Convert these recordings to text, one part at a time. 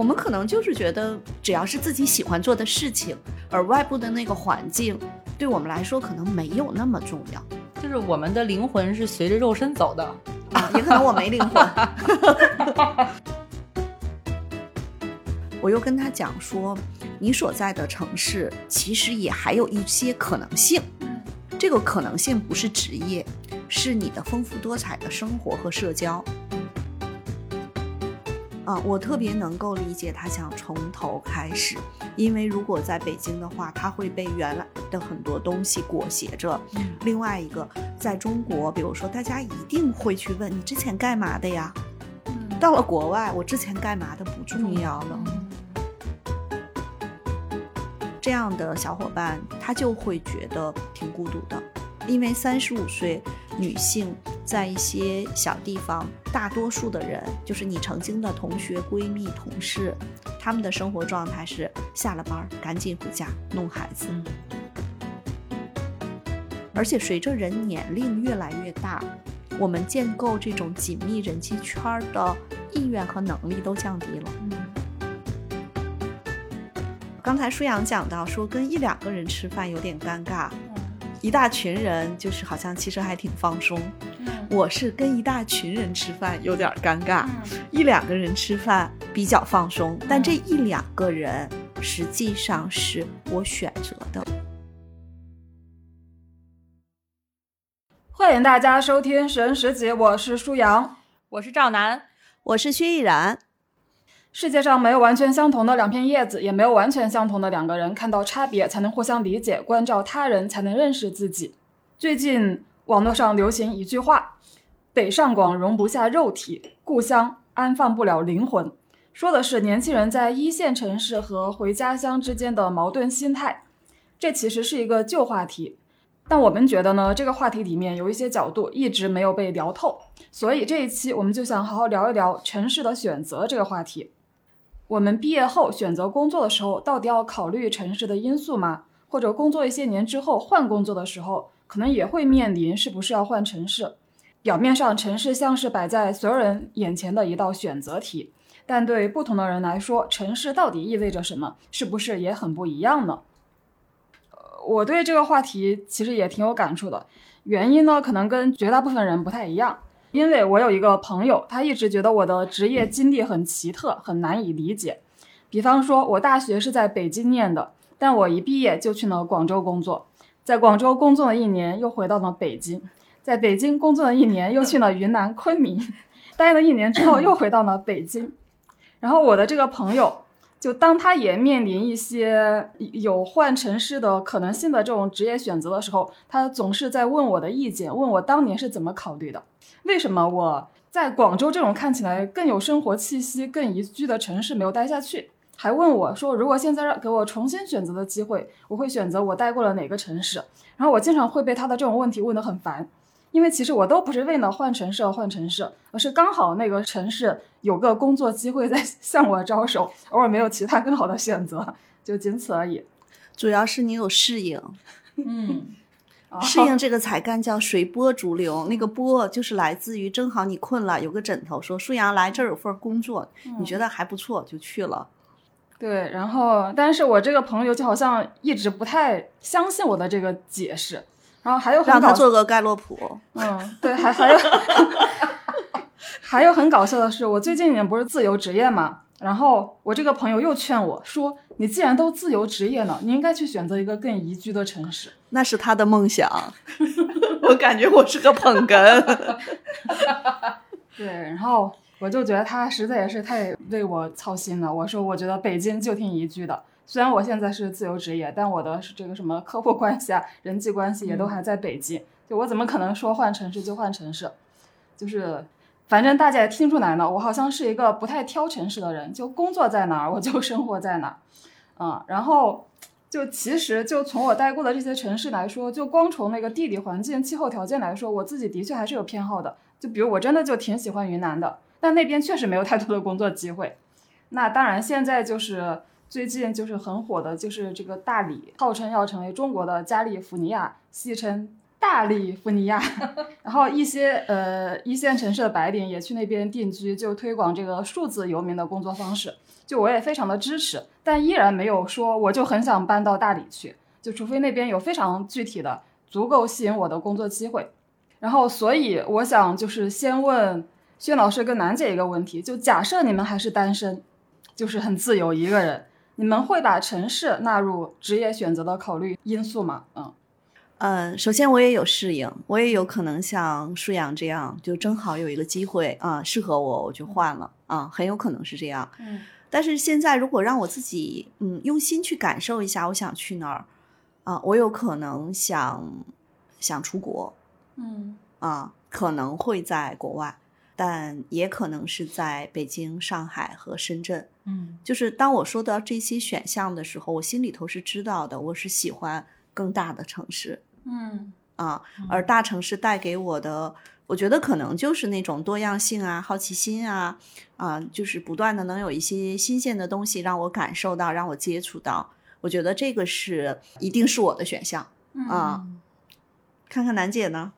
我们可能就是觉得，只要是自己喜欢做的事情，而外部的那个环境对我们来说可能没有那么重要。就是我们的灵魂是随着肉身走的啊，也可能我没灵魂。我又跟他讲说，你所在的城市其实也还有一些可能性，这个可能性不是职业，是你的丰富多彩的生活和社交。啊，我特别能够理解他想从头开始，因为如果在北京的话，他会被原来的很多东西裹挟着。另外一个，在中国，比如说大家一定会去问你之前干嘛的呀？到了国外，我之前干嘛的不重要了。这样的小伙伴，他就会觉得挺孤独的，因为三十五岁女性在一些小地方。大多数的人，就是你曾经的同学、闺蜜、同事，他们的生活状态是下了班赶紧回家弄孩子。而且随着人年龄越来越大，我们建构这种紧密人际圈的意愿和能力都降低了。刚才舒阳讲到说，跟一两个人吃饭有点尴尬，一大群人就是好像其实还挺放松。我是跟一大群人吃饭有点尴尬，一两个人吃饭比较放松，但这一两个人实际上是我选择的。欢迎大家收听《神十集》，我是舒阳，我是赵楠，我是薛逸然。世界上没有完全相同的两片叶子，也没有完全相同的两个人。看到差别，才能互相理解；关照他人，才能认识自己。最近网络上流行一句话。北上广容不下肉体，故乡安放不了灵魂。说的是年轻人在一线城市和回家乡之间的矛盾心态。这其实是一个旧话题，但我们觉得呢，这个话题里面有一些角度一直没有被聊透，所以这一期我们就想好好聊一聊城市的选择这个话题。我们毕业后选择工作的时候，到底要考虑城市的因素吗？或者工作一些年之后换工作的时候，可能也会面临是不是要换城市？表面上，城市像是摆在所有人眼前的一道选择题，但对不同的人来说，城市到底意味着什么？是不是也很不一样呢？我对这个话题其实也挺有感触的。原因呢，可能跟绝大部分人不太一样。因为我有一个朋友，他一直觉得我的职业经历很奇特，很难以理解。比方说，我大学是在北京念的，但我一毕业就去了广州工作，在广州工作了一年，又回到了北京。在北京工作了一年，又去了云南昆明，待了一年之后，又回到了北京。然后我的这个朋友，就当他也面临一些有换城市的可能性的这种职业选择的时候，他总是在问我的意见，问我当年是怎么考虑的，为什么我在广州这种看起来更有生活气息、更宜居的城市没有待下去，还问我说，如果现在让给我重新选择的机会，我会选择我待过了哪个城市？然后我经常会被他的这种问题问得很烦。因为其实我都不是为了换城市而换城市，而是刚好那个城市有个工作机会在 向我招手，偶尔没有其他更好的选择，就仅此而已。主要是你有适应，嗯，适应这个才干叫随波逐流。那个波就是来自于正好你困了，有个枕头说舒阳来这儿有份工作，你觉得还不错就去了。对，然后但是我这个朋友就好像一直不太相信我的这个解释。然后还有让他做个盖洛普，嗯，对，还还有 还有很搞笑的是，我最近也不是自由职业嘛，然后我这个朋友又劝我说：“你既然都自由职业了，你应该去选择一个更宜居的城市。”那是他的梦想，我感觉我是个捧哏。对，然后我就觉得他实在也是太为我操心了。我说，我觉得北京就挺宜居的。虽然我现在是自由职业，但我的这个什么客户关系啊、人际关系也都还在北京。就我怎么可能说换城市就换城市？就是，反正大家也听出来了，我好像是一个不太挑城市的人。就工作在哪儿，我就生活在哪儿。嗯，然后就其实就从我待过的这些城市来说，就光从那个地理环境、气候条件来说，我自己的确还是有偏好的。就比如我真的就挺喜欢云南的，但那边确实没有太多的工作机会。那当然，现在就是。最近就是很火的，就是这个大理，号称要成为中国的加利福尼亚，戏称大利福尼亚，然后一些呃一线城市的白领也去那边定居，就推广这个数字游民的工作方式。就我也非常的支持，但依然没有说我就很想搬到大理去，就除非那边有非常具体的、足够吸引我的工作机会。然后，所以我想就是先问薛老师跟楠姐一个问题：就假设你们还是单身，就是很自由一个人，你们会把城市纳入职业选择的考虑因素吗？嗯嗯，首先我也有适应，我也有可能像舒阳这样，就正好有一个机会啊，适合我，我就换了啊，很有可能是这样。嗯，但是现在如果让我自己嗯用心去感受一下，我想去哪儿啊，我有可能想想出国。嗯啊，可能会在国外，但也可能是在北京、上海和深圳。嗯，就是当我说到这些选项的时候，我心里头是知道的，我是喜欢更大的城市嗯啊，而大城市带给我的，我觉得可能就是那种多样性啊、好奇心啊，啊，就是不断的能有一些新鲜的东西让我感受到，让我接触到。我觉得这个是一定是我的选项啊。看看楠姐呢？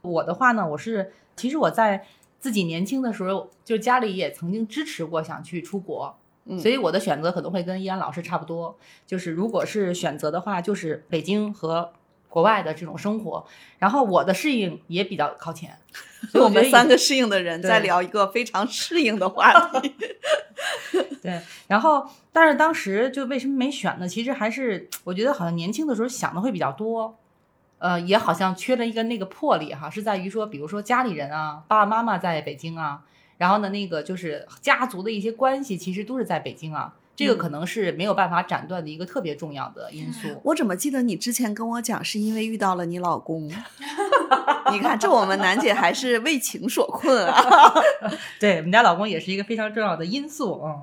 我的话呢，我是其实我在自己年轻的时候，就家里也曾经支持过想去出国，嗯所以我的选择可能会跟依安老师差不多，就是如果是选择的话，就是北京和国外的这种生活，然后我的适应也比较靠前，所以我们三个适应的人在聊一个非常适应的话题。对，然后但是当时就为什么没选呢？其实还是我觉得好像年轻的时候想的会比较多，呃，也好像缺了一个那个魄力哈，是在于说，比如说家里人啊，爸爸妈妈在北京啊，然后呢，那个就是家族的一些关系，其实都是在北京啊，这个可能是没有办法斩断的一个特别重要的因素。我怎么记得你之前跟我讲，是因为遇到了你老公？你看，这我们楠姐还是为情所困啊。对我们家老公也是一个非常重要的因素，嗯。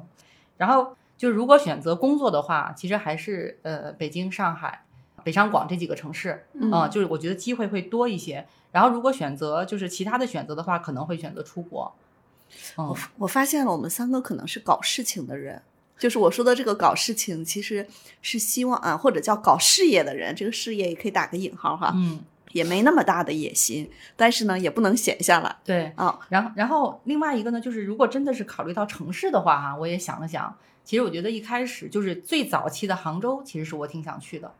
然后就如果选择工作的话，其实还是呃北京、上海、北上广这几个城市，嗯啊就是我觉得机会会多一些。然后如果选择就是其他的选择的话，可能会选择出国。嗯我，我发现了，我们三个可能是搞事情的人。就是我说的这个搞事情，其实是希望啊，或者叫搞事业的人，这个事业也可以打个引号哈，嗯，也没那么大的野心，但是呢，也不能闲下来对。啊。然后然后另外一个呢，就是如果真的是考虑到城市的话哈，我也想了想，其实我觉得一开始就是最早期的杭州，其实是我挺想去的。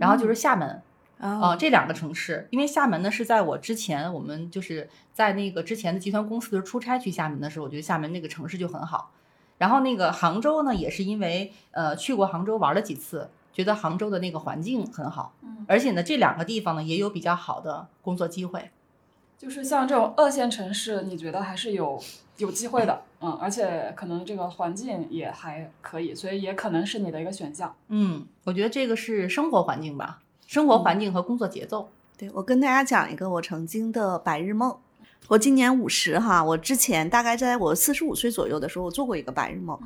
然后就是厦门，啊呃，这两个城市，因为厦门呢是在我之前，我们就是在那个之前的集团公司的时候出差去厦门的时候，我觉得厦门那个城市就很好。然后那个杭州呢，也是因为呃去过杭州玩了几次，觉得杭州的那个环境很好，嗯，而且呢这两个地方呢也有比较好的工作机会。就是像这种二线城市，你觉得还是有有机会的，嗯，而且可能这个环境也还可以，所以也可能是你的一个选项。嗯，我觉得这个是生活环境吧，生活环境和工作节奏。对，我跟大家讲一个我曾经的白日梦。我今年五十哈，我之前大概在我四十五岁左右的时候，我做过一个白日梦。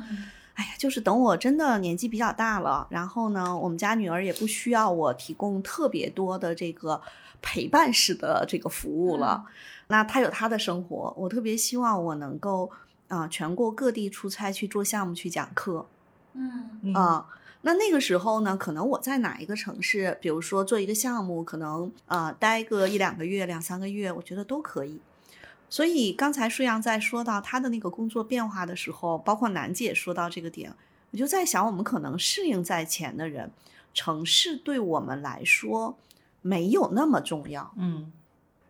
哎呀，就是等我真的年纪比较大了，然后呢，我们家女儿也不需要我提供特别多的这个陪伴式的这个服务了，那她有她的生活，我特别希望我能够啊、全国各地出差去做项目去讲课，嗯嗯啊。那那个时候呢，可能我在哪一个城市，比如说做一个项目，可能啊、待个一两个月、两三个月，我觉得都可以。所以刚才舒阳在说到他的那个工作变化的时候，包括楠姐说到这个点，我就在想，我们可能适应在前的人，城市对我们来说没有那么重要，嗯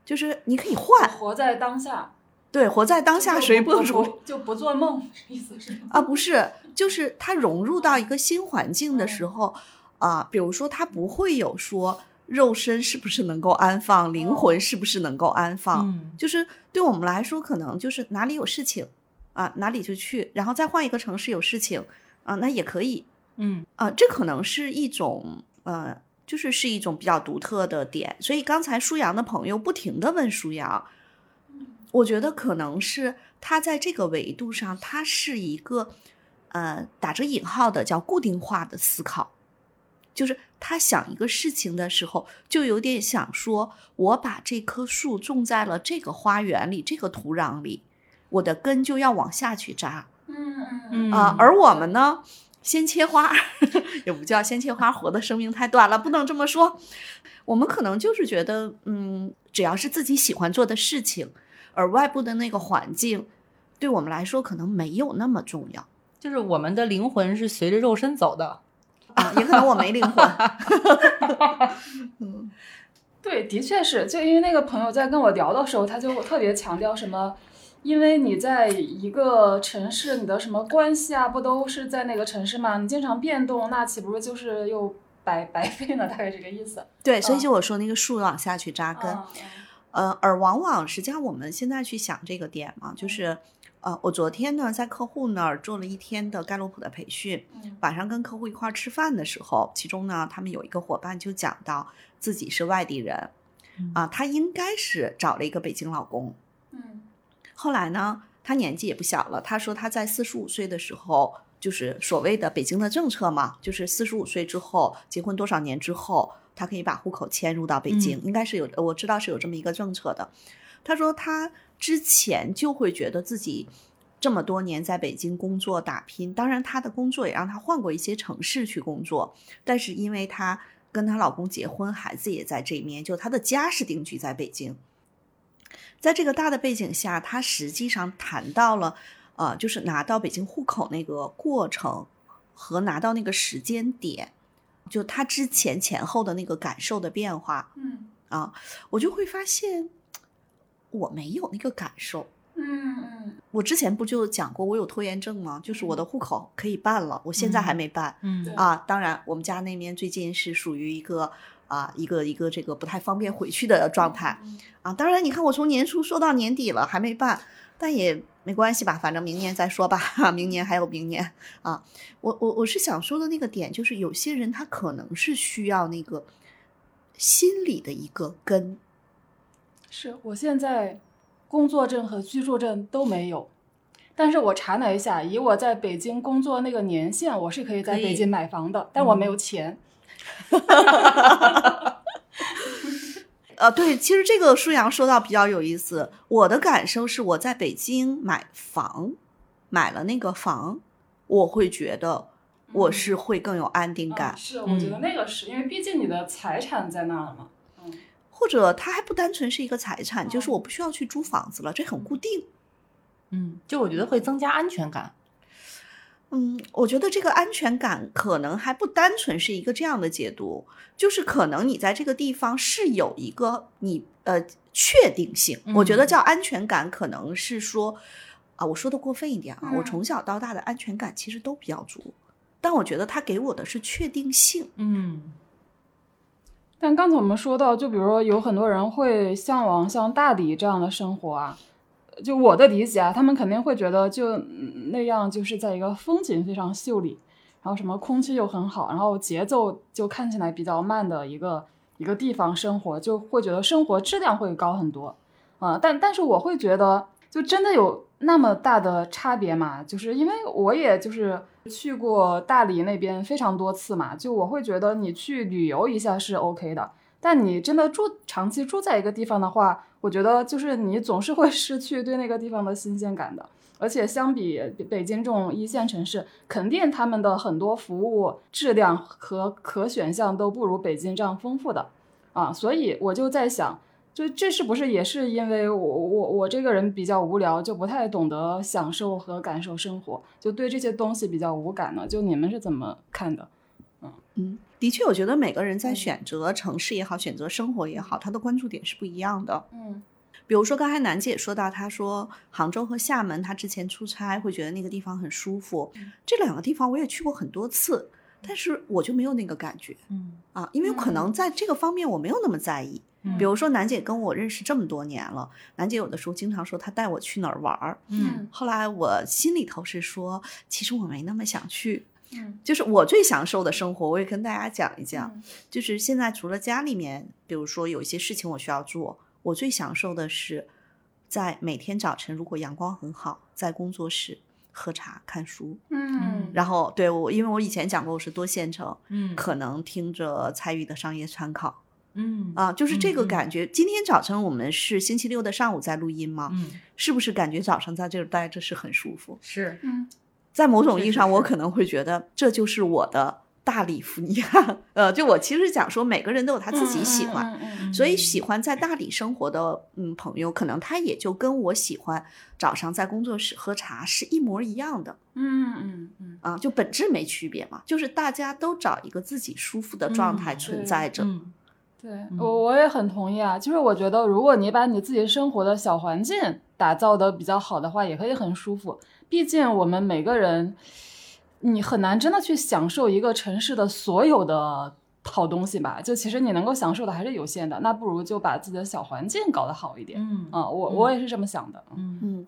就是你可以换，活在当下，对，活在当下，谁不如不就不做梦？意思是？啊，不是，就是他融入到一个新环境的时候，啊、比如说他不会有说肉身是不是能够安放，灵魂是不是能够安放，嗯。就是对我们来说，可能就是哪里有事情啊，哪里就去，然后再换一个城市有事情啊，那也可以。嗯。啊，这可能是一种呃，就是是一种比较独特的点。所以刚才舒阳的朋友不停的问舒阳，我觉得可能是他在这个维度上，他是一个呃打着引号的叫固定化的思考，就是他想一个事情的时候，就有点想说，我把这棵树种在了这个花园里，这个土壤里，我的根就要往下去扎。嗯嗯啊，而我们呢，先切花，也不叫先切花，活的生命太短了，不能这么说。我们可能就是觉得，嗯，只要是自己喜欢做的事情，而外部的那个环境，对我们来说可能没有那么重要。就是我们的灵魂是随着肉身走的啊，也可能我没灵魂。嗯，对，的确是，就因为那个朋友在跟我聊的时候，他就特别强调什么。因为你在一个城市，你的什么关系啊，不都是在那个城市吗？你经常变动，那岂不是就是又白白费呢？大概这个意思。对，所以就我说那个树往下去扎根，呃，而往往实际上我们现在去想这个点嘛，就是，呃，我昨天呢在客户那儿做了一天的盖洛普的培训，晚上跟客户一块儿吃饭的时候，其中呢他们有一个伙伴就讲到自己是外地人，啊，他应该是找了一个北京老公。嗯后来呢，他年纪也不小了。他说他在四十五岁的时候，就是所谓的北京的政策嘛，就是四十五岁之后结婚多少年之后，他可以把户口迁入到北京，应该是有，我知道是有这么一个政策的。他说他之前就会觉得自己这么多年在北京工作打拼，当然他的工作也让他换过一些城市去工作，但是因为他跟她老公结婚，孩子也在这边，就他的家是定居在北京。在这个大的背景下，他实际上谈到了，呃，就是拿到北京户口那个过程和拿到那个时间点，就他之前前后的那个感受的变化。嗯，啊，我就会发现我没有那个感受。嗯嗯，我之前不就讲过我有拖延症吗？就是我的户口可以办了，我现在还没办。嗯啊，当然我们家那边最近是属于一个。啊，一个一个这个不太方便回去的状态啊。当然，你看我从年初说到年底了，还没办，但也没关系吧，反正明年再说吧。明年还有明年啊。我我我是想说的那个点，就是有些人他可能是需要那个心理的一个根。是我现在工作证和居住证都没有，但是我查了一下，以我在北京工作那个年限，我是可以在北京买房的，但我没有钱。哈哈哈哈哈！呃，对，其实这个舒阳说到比较有意思。我的感受是，我在北京买房，买了那个房，我会觉得我是会更有安定感。是，我觉得那个是因为毕竟你的财产在那了嘛。嗯。或者它还不单纯是一个财产，就是我不需要去租房子了，这很固定。嗯，就我觉得会增加安全感。嗯，我觉得这个安全感可能还不单纯是一个这样的解读，就是可能你在这个地方是有一个你呃确定性。我觉得叫安全感，可能是说啊，我说的过分一点啊，我从小到大的安全感其实都比较足，但我觉得他给我的是确定性。嗯，但刚才我们说到，就比如说有很多人会向往像大理这样的生活啊。就我的理解啊，他们肯定会觉得就那样，就是在一个风景非常秀丽，然后什么空气又很好，然后节奏就看起来比较慢的一个一个地方生活，就会觉得生活质量会高很多啊。但但是我会觉得，就真的有那么大的差别吗？就是因为我也就是去过大理那边非常多次嘛，就我会觉得你去旅游一下是 OK 的，但你真的住长期住在一个地方的话。我觉得就是你总是会 失去对那个地方的新鲜感的，而且相比北京这种一线城市，肯定他们的很多服务质量和可选项都不如北京这样丰富的啊，所以我就在想，就这是不是也是因为我我我这个人比较无聊，就不太懂得享受和感受生活，就对这些东西比较无感呢？就你们是怎么看的？嗯嗯。的确，我觉得每个人在选择城市也好，选择生活也好，他的关注点是不一样的。嗯，比如说刚才楠姐说到，她说杭州和厦门，她之前出差会觉得那个地方很舒服。这两个地方我也去过很多次，但是我就没有那个感觉。嗯啊，因为可能在这个方面我没有那么在意。比如说楠姐跟我认识这么多年了，楠姐有的时候经常说她带我去哪儿玩儿。嗯，后来我心里头是说，其实我没那么想去。嗯，就是我最享受的生活，我也跟大家讲一讲。就是现在除了家里面，比如说有一些事情我需要做，我最享受的是在每天早晨，如果阳光很好，在工作室喝茶看书。嗯，然后对我，因为我以前讲过我是多线程，嗯，可能听着参与的商业参考，嗯啊，就是这个感觉。今天早晨我们是星期六的上午在录音吗？嗯，是不是感觉早上在这儿待着是很舒服？是，嗯。在某种意义上，我可能会觉得这就是我的大礼服尼亚。呃，就我其实讲说，每个人都有他自己喜欢，所以喜欢在大理生活的嗯朋友，可能他也就跟我喜欢早上在工作室喝茶是一模一样的。嗯嗯嗯啊，就本质没区别嘛，就是大家都找一个自己舒服的状态存在着。对我我也很同意啊，就是我觉得如果你把你自己生活的小环境打造的比较好的话，也可以很舒服。毕竟我们每个人，你很难真的去享受一个城市的所有的好东西吧？就其实你能够享受的还是有限的，那不如就把自己的小环境搞得好一点。嗯啊，我我也是这么想的。嗯嗯。嗯，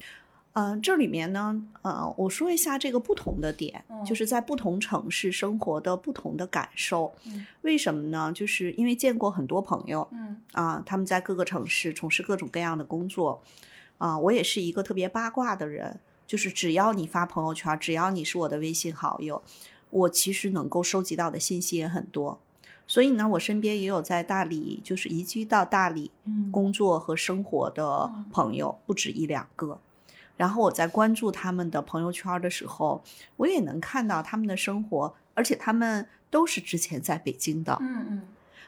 这里面呢，呃，我说一下这个不同的点，就是在不同城市生活的不同的感受。为什么呢？就是因为见过很多朋友，嗯啊，他们在各个城市从事各种各样的工作，啊，我也是一个特别八卦的人，就是只要你发朋友圈，只要你是我的微信好友，我其实能够收集到的信息也很多。所以呢，我身边也有在大理，就是移居到大理工作和生活的朋友，不止一两个。然后我在关注他们的朋友圈的时候，我也能看到他们的生活，而且他们都是之前在北京的。嗯嗯。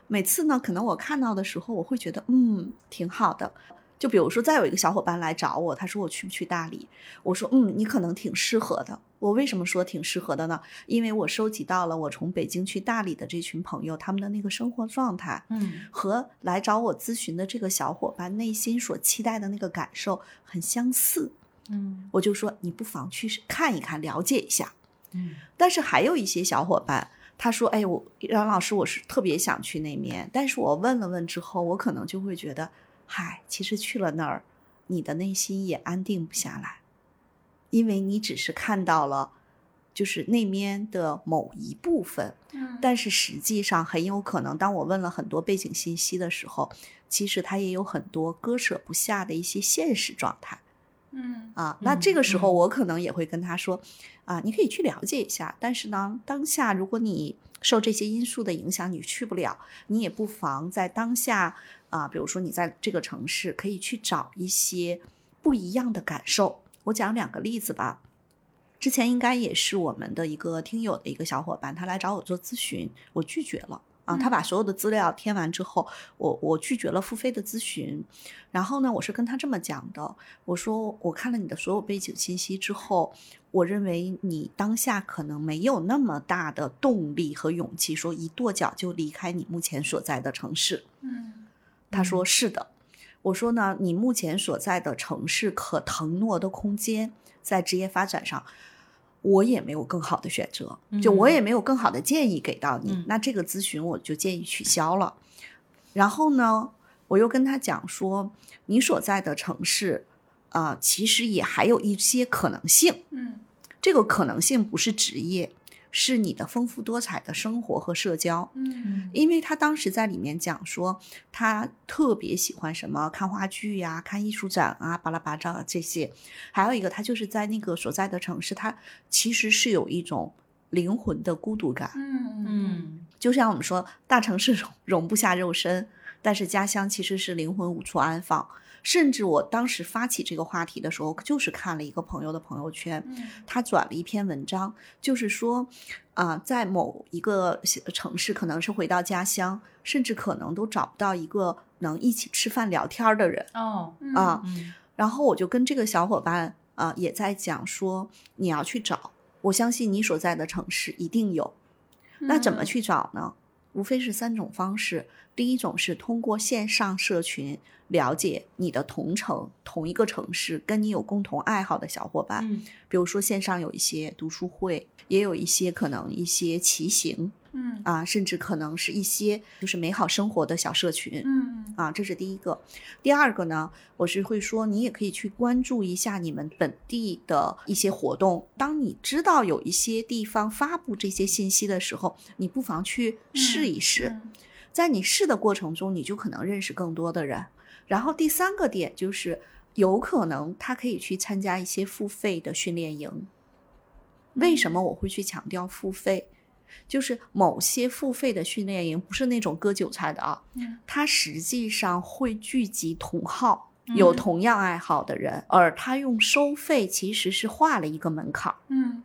每次呢，可能我看到的时候，我会觉得嗯挺好的。就比如说，再有一个小伙伴来找我，他说我去不去大理？我说嗯，你可能挺适合的。我为什么说挺适合的呢？因为我收集到了我从北京去大理的这群朋友他们的那个生活状态，嗯，和来找我咨询的这个小伙伴内心所期待的那个感受很相似。嗯，我就说你不妨去看一看，了解一下。嗯，但是还有一些小伙伴，他说：“哎，我杨老师，我是特别想去那面，但是我问了问之后，我可能就会觉得，嗨，其实去了那儿，你的内心也安定不下来，因为你只是看到了，就是那面的某一部分。嗯，但是实际上很有可能，当我问了很多背景信息的时候，其实他也有很多割舍不下的一些现实状态。”嗯啊，那这个时候我可能也会跟他说，啊，你可以去了解一下，但是呢，当下如果你受这些因素的影响，你去不了，你也不妨在当下啊，比如说你在这个城市可以去找一些不一样的感受。我讲两个例子吧，之前应该也是我们的一个听友的一个小伙伴，他来找我做咨询，我拒绝了。啊，他把所有的资料填完之后，我我拒绝了付费的咨询。然后呢，我是跟他这么讲的，我说我看了你的所有背景信息之后，我认为你当下可能没有那么大的动力和勇气，说一跺脚就离开你目前所在的城市。嗯，他说是的。我说呢，你目前所在的城市可腾挪的空间，在职业发展上。我也没有更好的选择，就我也没有更好的建议给到你，那这个咨询我就建议取消了。然后呢，我又跟他讲说，你所在的城市啊，其实也还有一些可能性。嗯，这个可能性不是职业。是你的丰富多彩的生活和社交，嗯，因为他当时在里面讲说，他特别喜欢什么看话剧呀、看艺术展啊、巴拉巴拉这些，还有一个他就是在那个所在的城市，他其实是有一种灵魂的孤独感，嗯嗯，就像我们说大城市容容不下肉身，但是家乡其实是灵魂无处安放。甚至我当时发起这个话题的时候，就是看了一个朋友的朋友圈，他转了一篇文章，就是说，啊，在某一个城市，可能是回到家乡，甚至可能都找不到一个能一起吃饭聊天的人哦啊。然后我就跟这个小伙伴啊也在讲说，你要去找，我相信你所在的城市一定有。那怎么去找呢？无非是三种方式。第一种是通过线上社群了解你的同城、同一个城市跟你有共同爱好的小伙伴，嗯，比如说线上有一些读书会，也有一些可能一些骑行，嗯啊，甚至可能是一些就是美好生活的小社群，嗯啊，这是第一个。第二个呢，我是会说你也可以去关注一下你们本地的一些活动。当你知道有一些地方发布这些信息的时候，你不妨去试一试。在你试的过程中，你就可能认识更多的人。然后第三个点就是，有可能他可以去参加一些付费的训练营。为什么我会去强调付费？就是某些付费的训练营不是那种割韭菜的啊，它实际上会聚集同好、有同样爱好的人，而他用收费其实是画了一个门槛。嗯，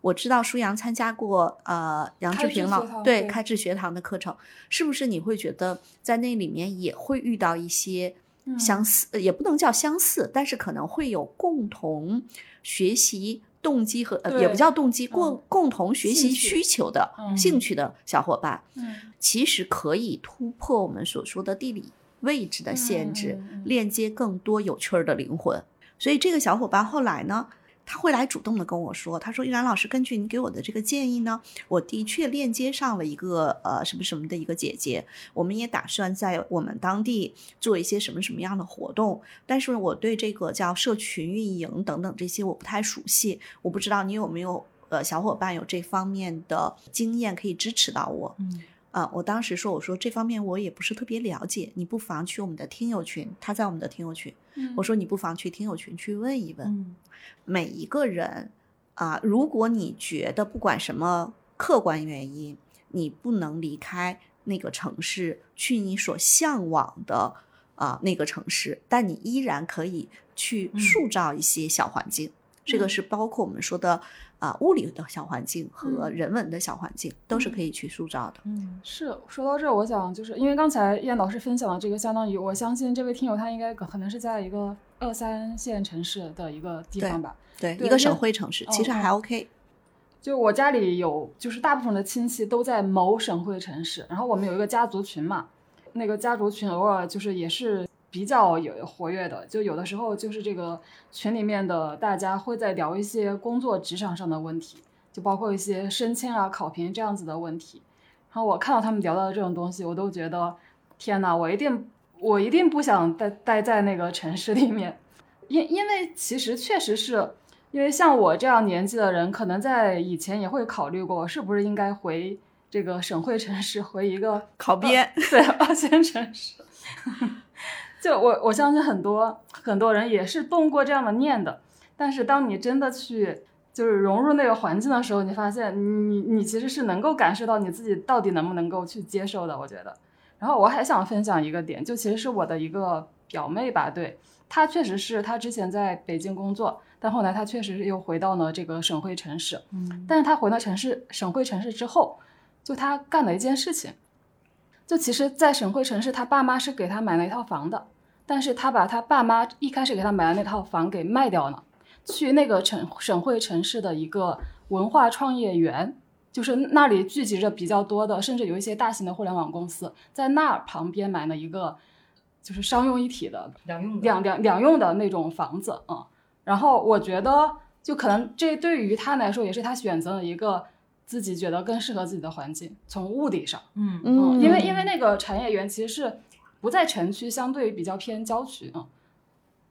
我知道舒阳参加过呃杨志平老对开智学堂的课程，是不是你会觉得在那里面也会遇到一些相似，也不能叫相似，但是可能会有共同学习动机和呃也不叫动机，共共同学习需求的兴趣的小伙伴，嗯，其实可以突破我们所说的地理位置的限制，链接更多有趣儿的灵魂。所以这个小伙伴后来呢？他会来主动的跟我说，他说：“玉兰老师，根据你给我的这个建议呢，我的确链接上了一个呃什么什么的一个姐姐，我们也打算在我们当地做一些什么什么样的活动，但是我对这个叫社群运营等等这些我不太熟悉，我不知道你有没有呃小伙伴有这方面的经验可以支持到我。”嗯。啊，我当时说，我说这方面我也不是特别了解，你不妨去我们的听友群，他在我们的听友群，我说你不妨去听友群去问一问，每一个人啊，如果你觉得不管什么客观原因，你不能离开那个城市去你所向往的啊那个城市，但你依然可以去塑造一些小环境，这个是包括我们说的。啊，物理的小环境和人文的小环境都是可以去塑造的。嗯，是说到这，我想就是因为刚才燕老师分享的这个，相当于我相信这位听友他应该可能是在一个二三线城市的一个地方吧？对，一个省会城市，其实还 OK。就我家里有，就是大部分的亲戚都在某省会城市，然后我们有一个家族群嘛，那个家族群偶尔就是也是。比较有活跃的，就有的时候就是这个群里面的大家会在聊一些工作职场上的问题，就包括一些升迁啊、考评这样子的问题。然后我看到他们聊到的这种东西，我都觉得天哪，我一定我一定不想待待在那个城市里面，因因为其实确实是因为像我这样年纪的人，可能在以前也会考虑过是不是应该回这个省会城市，回一个考编对二线城市。就我我相信很多很多人也是动过这样的念的，但是当你真的去就是融入那个环境的时候，你发现你你其实是能够感受到你自己到底能不能够去接受的。我觉得，然后我还想分享一个点，就其实是我的一个表妹吧，对她确实是她之前在北京工作，但后来她确实是又回到了这个省会城市，嗯，但是她回到城市省会城市之后，就她干了一件事情。就其实，在省会城市，他爸妈是给他买了一套房的，但是他把他爸妈一开始给他买的那套房给卖掉了，去那个城省会城市的一个文化创业园，就是那里聚集着比较多的，甚至有一些大型的互联网公司，在那旁边买了一个，就是商用一体的两用两两两用的那种房子啊。然后我觉得，就可能这对于他来说，也是他选择的一个。自己觉得更适合自己的环境，从物理上，嗯。嗯，因为因为那个产业园其实是不在城区，相对于比较偏郊区啊，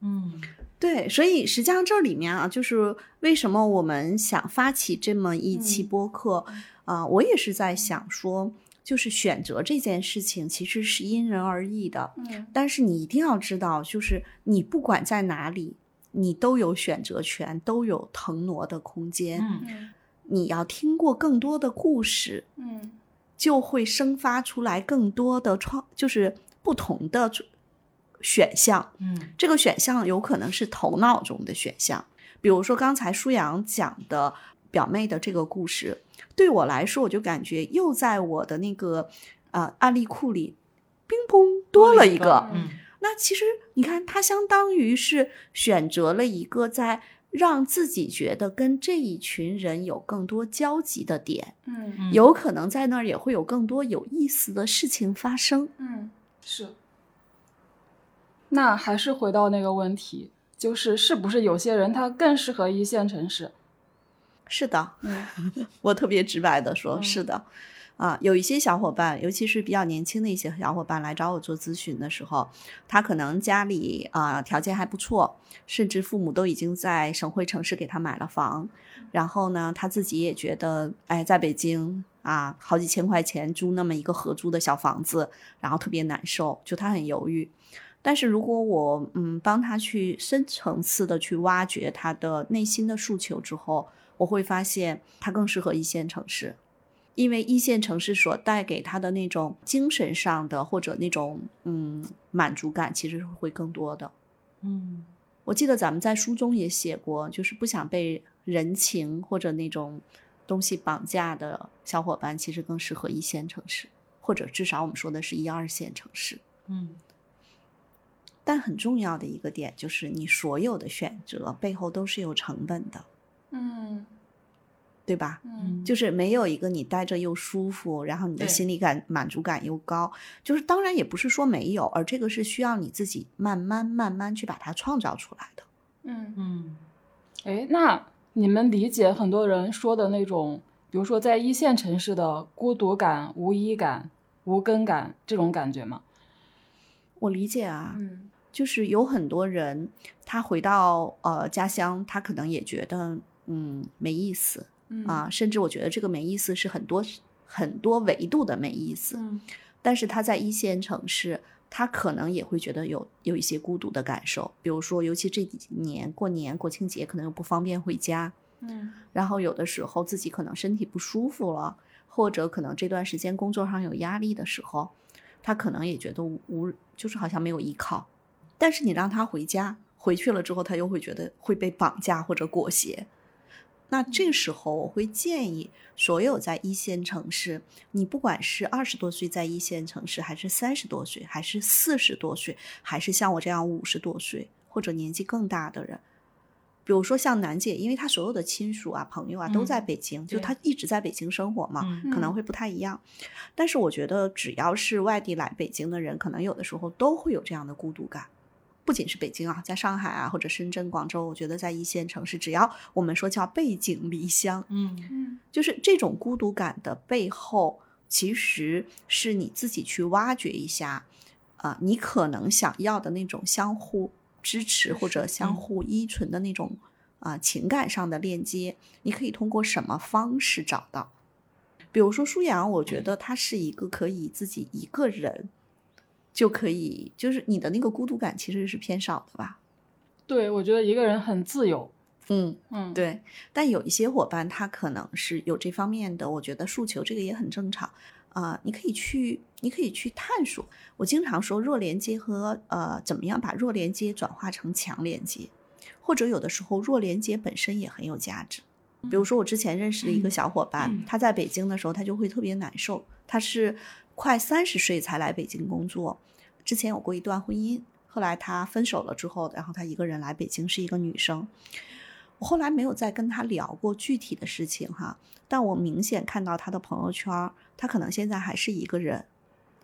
嗯，对，所以实际上这里面啊，就是为什么我们想发起这么一期播客啊，我也是在想说，就是选择这件事情其实是因人而异的，嗯，但是你一定要知道，就是你不管在哪里，你都有选择权，都有腾挪的空间，嗯。你要听过更多的故事，嗯，就会生发出来更多的创，就是不同的选项。嗯，这个选项有可能是头脑中的选项，比如说刚才舒阳讲的表妹的这个故事，对我来说，我就感觉又在我的那个呃案例库里，乒乓多了一个。嗯，那其实你看，它相当于是选择了一个在。让自己觉得跟这一群人有更多交集的点，嗯，有可能在那儿也会有更多有意思的事情发生，嗯，是。那还是回到那个问题，就是是不是有些人他更适合一线城市？是的，嗯，我特别直白的说，是的。啊，有一些小伙伴，尤其是比较年轻的一些小伙伴来找我做咨询的时候，他可能家里啊条件还不错，甚至父母都已经在省会城市给他买了房，然后呢，他自己也觉得，哎，在北京啊，好几千块钱租那么一个合租的小房子，然后特别难受，就他很犹豫。但是如果我嗯帮他去深层次的去挖掘他的内心的诉求之后，我会发现他更适合一线城市。因为一线城市所带给他的那种精神上的或者那种嗯满足感，其实是会更多的。嗯，我记得咱们在书中也写过，就是不想被人情或者那种东西绑架的小伙伴，其实更适合一线城市，或者至少我们说的是一二线城市。嗯，但很重要的一个点就是，你所有的选择背后都是有成本的，嗯对吧？嗯就是没有一个你待着又舒服，然后你的心理感满足感又高。就是当然也不是说没有，而这个是需要你自己慢慢慢慢去把它创造出来的。嗯，嗯，哎，那你们理解很多人说的那种，比如说在一线城市的孤独感、无依感、无根感这种感觉吗？我理解啊，嗯就是有很多人他回到呃家乡，他可能也觉得嗯没意思嗯啊，甚至我觉得这个没意思是很多很多维度的没意思。嗯但是他在一线城市，他可能也会觉得有有一些孤独的感受，比如说，尤其这几年过年国庆节，可能又不方便回家，嗯然后有的时候自己可能身体不舒服了，或者可能这段时间工作上有压力的时候，他可能也觉得无无就是好像没有依靠。但是你让他回家，回去了之后，他又会觉得会被绑架或者裹挟。那这时候我会建议所有在一线城市，你不管是二十多岁在一线城市，还是三十多岁，还是四十多岁，还是像我这样五十多岁或者年纪更大的人，比如说像楠姐，因为她所有的亲属啊、朋友啊都在嗯北京，就她一直在北京生活嘛，可能会不太一样。但是我觉得，只要是外地来北京的人，可能有的时候都会有这样的孤独感。不仅是北京啊，在上海啊，或者深圳、广州，我觉得在一线城市，只要我们说叫背井离乡，嗯。嗯。就是这种孤独感的背后，其实是你自己去挖掘一下，啊、你可能想要的那种相互支持或者相嗯。互依存的那种啊、情感上的链接，你可以通过什么方式找到？比如说舒阳，我觉得他是一个可以自己一个人就可以，就是你的那个孤独感其实是偏少的吧？对，我觉得一个人很自由。嗯，嗯，，对，但有一些伙伴他可能是有这方面的，我觉得诉求，这个也很正常啊、你可以去，你可以去探索。我经常说弱连接和呃，怎么样把弱连接转化成强连接，或者有的时候弱连接本身也很有价值。比如说我之前认识的一个小伙伴，他在北京的时候，他就会特别难受。他是快三十岁才来北京工作，之前有过一段婚姻，后来他分手了之后，然后他一个人来北京，是一个女生。我后来没有再跟他聊过具体的事情哈，但我明显看到他的朋友圈儿，他可能现在还是一个人，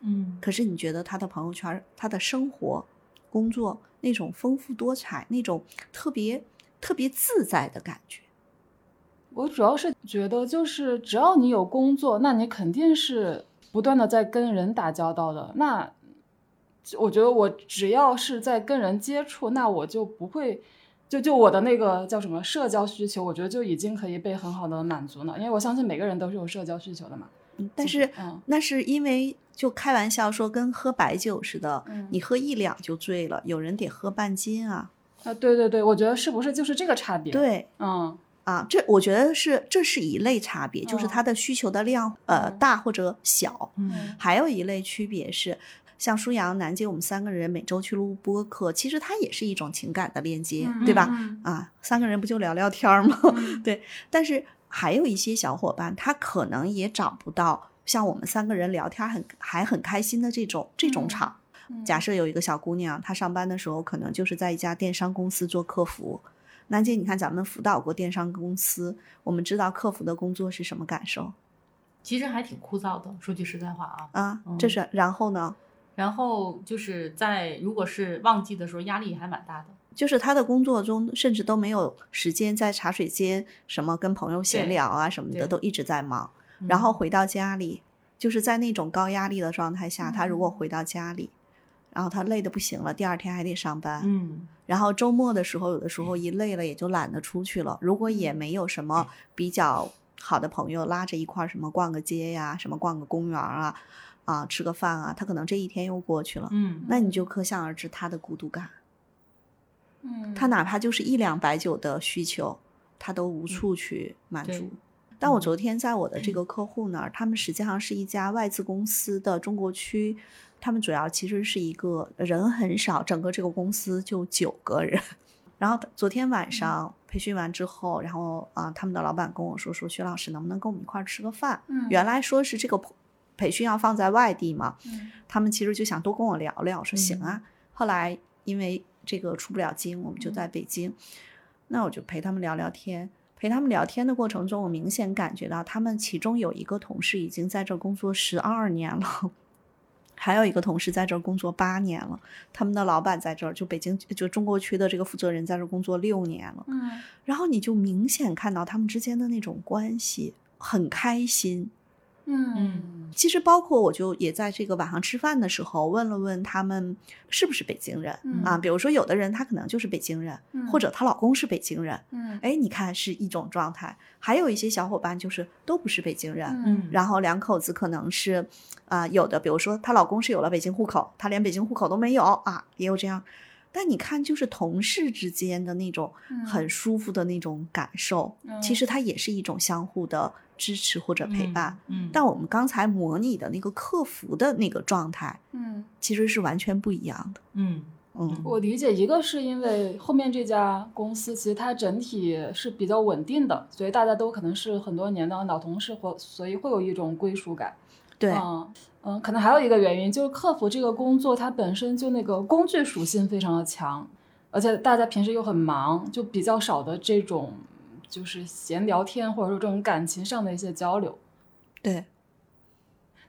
嗯。可是你觉得他的朋友圈儿、他的生活、工作那种丰富多彩、那种特别特别自在的感觉，我主要是觉得，就是只要你有工作，那你肯定是不断的在跟人打交道的。那我觉得我只要是在跟人接触，那我就不会，就就我的那个叫什么社交需求，我觉得就已经可以被很好的满足了。因为我相信每个人都是有社交需求的嘛。嗯但是嗯那是因为就开玩笑说跟喝白酒似的，嗯你喝一两就醉了，有人得喝半斤啊，啊，对对对，我觉得是不是就是这个差别？，对。嗯啊，这我觉得是这是一类差别，就是嗯它的需求的量呃嗯大或者小，嗯还有一类区别是，像舒阳、南姐，我们三个人每周去录播客，其实它也是一种情感的链接，嗯对吧？嗯啊，三个人不就聊聊天儿吗？嗯对。但是还有一些小伙伴，他可能也找不到像我们三个人聊天很还很开心的这种这种嗯场。嗯假设有一个小姑娘，她上班的时候可能就是在一家电商公司做客服。楠姐，你看咱们辅导过电商公司，我们知道客服的工作是什么感受其实还挺枯燥的，说句实在话啊。啊？嗯这是然后呢？然后就是在如果是旺季的时候，压力还蛮大的。就是他的工作中，甚至都没有时间在茶水间什么跟朋友闲聊啊什么的，都一直在忙。嗯然后回到家里，就是在那种高压力的状态下，他如果嗯回到家里，然后他累得不行了，第二天还得上班。嗯然后周末的时候，有的时候一累了也就懒得出去了。如果也没有什么比较好的朋友拉着一块儿什么逛个街呀，什么逛个公园啊，啊吃个饭啊，他可能这一天又过去了。嗯那你就可想而知他的孤独感。嗯，他哪怕就是一两白酒的需求，他都无处去满对足。但我嗯昨天在我的这个客户那儿，他们实际上是一家外资公司的中国区，他们主要其实是一个人很少，整个这个公司就九个人，然后昨天晚上培训完之后，然后啊，他们的老板跟我说说，薛老师能不能跟我们一块儿吃个饭？嗯原来说是这个培训要放在外地嘛，嗯他们其实就想多跟我聊聊，说行啊。后来因为这个出不了京，我们就在北京，那我就陪他们聊聊天。陪他们聊天的过程中，我明显感觉到他们其中有一个同事已经在这儿工作十二年了，还有一个同事在这儿工作八年了。他们的老板在这儿，就北京就中国区的这个负责人在这儿工作六年了。嗯然后你就明显看到他们之间的那种关系很开心。嗯其实包括我就也在这个晚上吃饭的时候问了问他们是不是北京人、嗯啊，比如说有的人他可能就是北京人，嗯或者她老公是北京人，嗯哎，你看是一种状态。还有一些小伙伴就是都不是北京人，嗯然后两口子可能是啊、有的比如说她老公是有了北京户口，她连北京户口都没有啊，也有这样。但你看，就是同事之间的那种嗯很舒服的那种感受，其嗯实它也是一种相互的支持或者陪伴。嗯，但我们刚才模拟的那个客服的那个状态，嗯，其实是完全不一样的。嗯嗯我理解，一个是因为后面这家公司其实它整体是比较稳定的，所以大家都可能是很多年的老同事，或所以会有一种归属感。对，嗯嗯，可能还有一个原因就是客服这个工作它本身就那个工具属性非常的强，而且大家平时又很忙，就比较少的这种就是闲聊天或者说这种感情上的一些交流。对，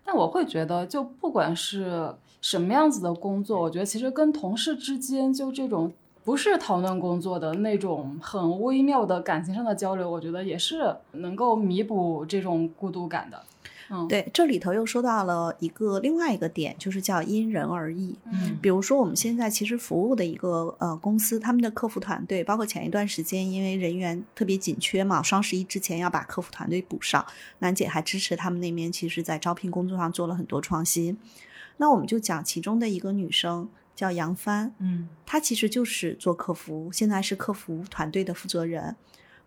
但我会觉得，就不管是什么样子的工作，我觉得其实跟同事之间就这种不是讨论工作的那种很微妙的感情上的交流，我觉得也是能够弥补这种孤独感的。嗯，对，这里头又说到了一个另外一个点，就是叫因人而异。嗯比如说，我们现在其实服务的一个呃公司，他们的客服团队，包括前一段时间因为人员特别紧缺嘛，双十一之前要把客服团队补上，楠姐还支持他们那边，其实在招聘工作上做了很多创新。那我们就讲其中的一个女生叫杨帆，嗯她其实就是做客服，现在是客服团队的负责人。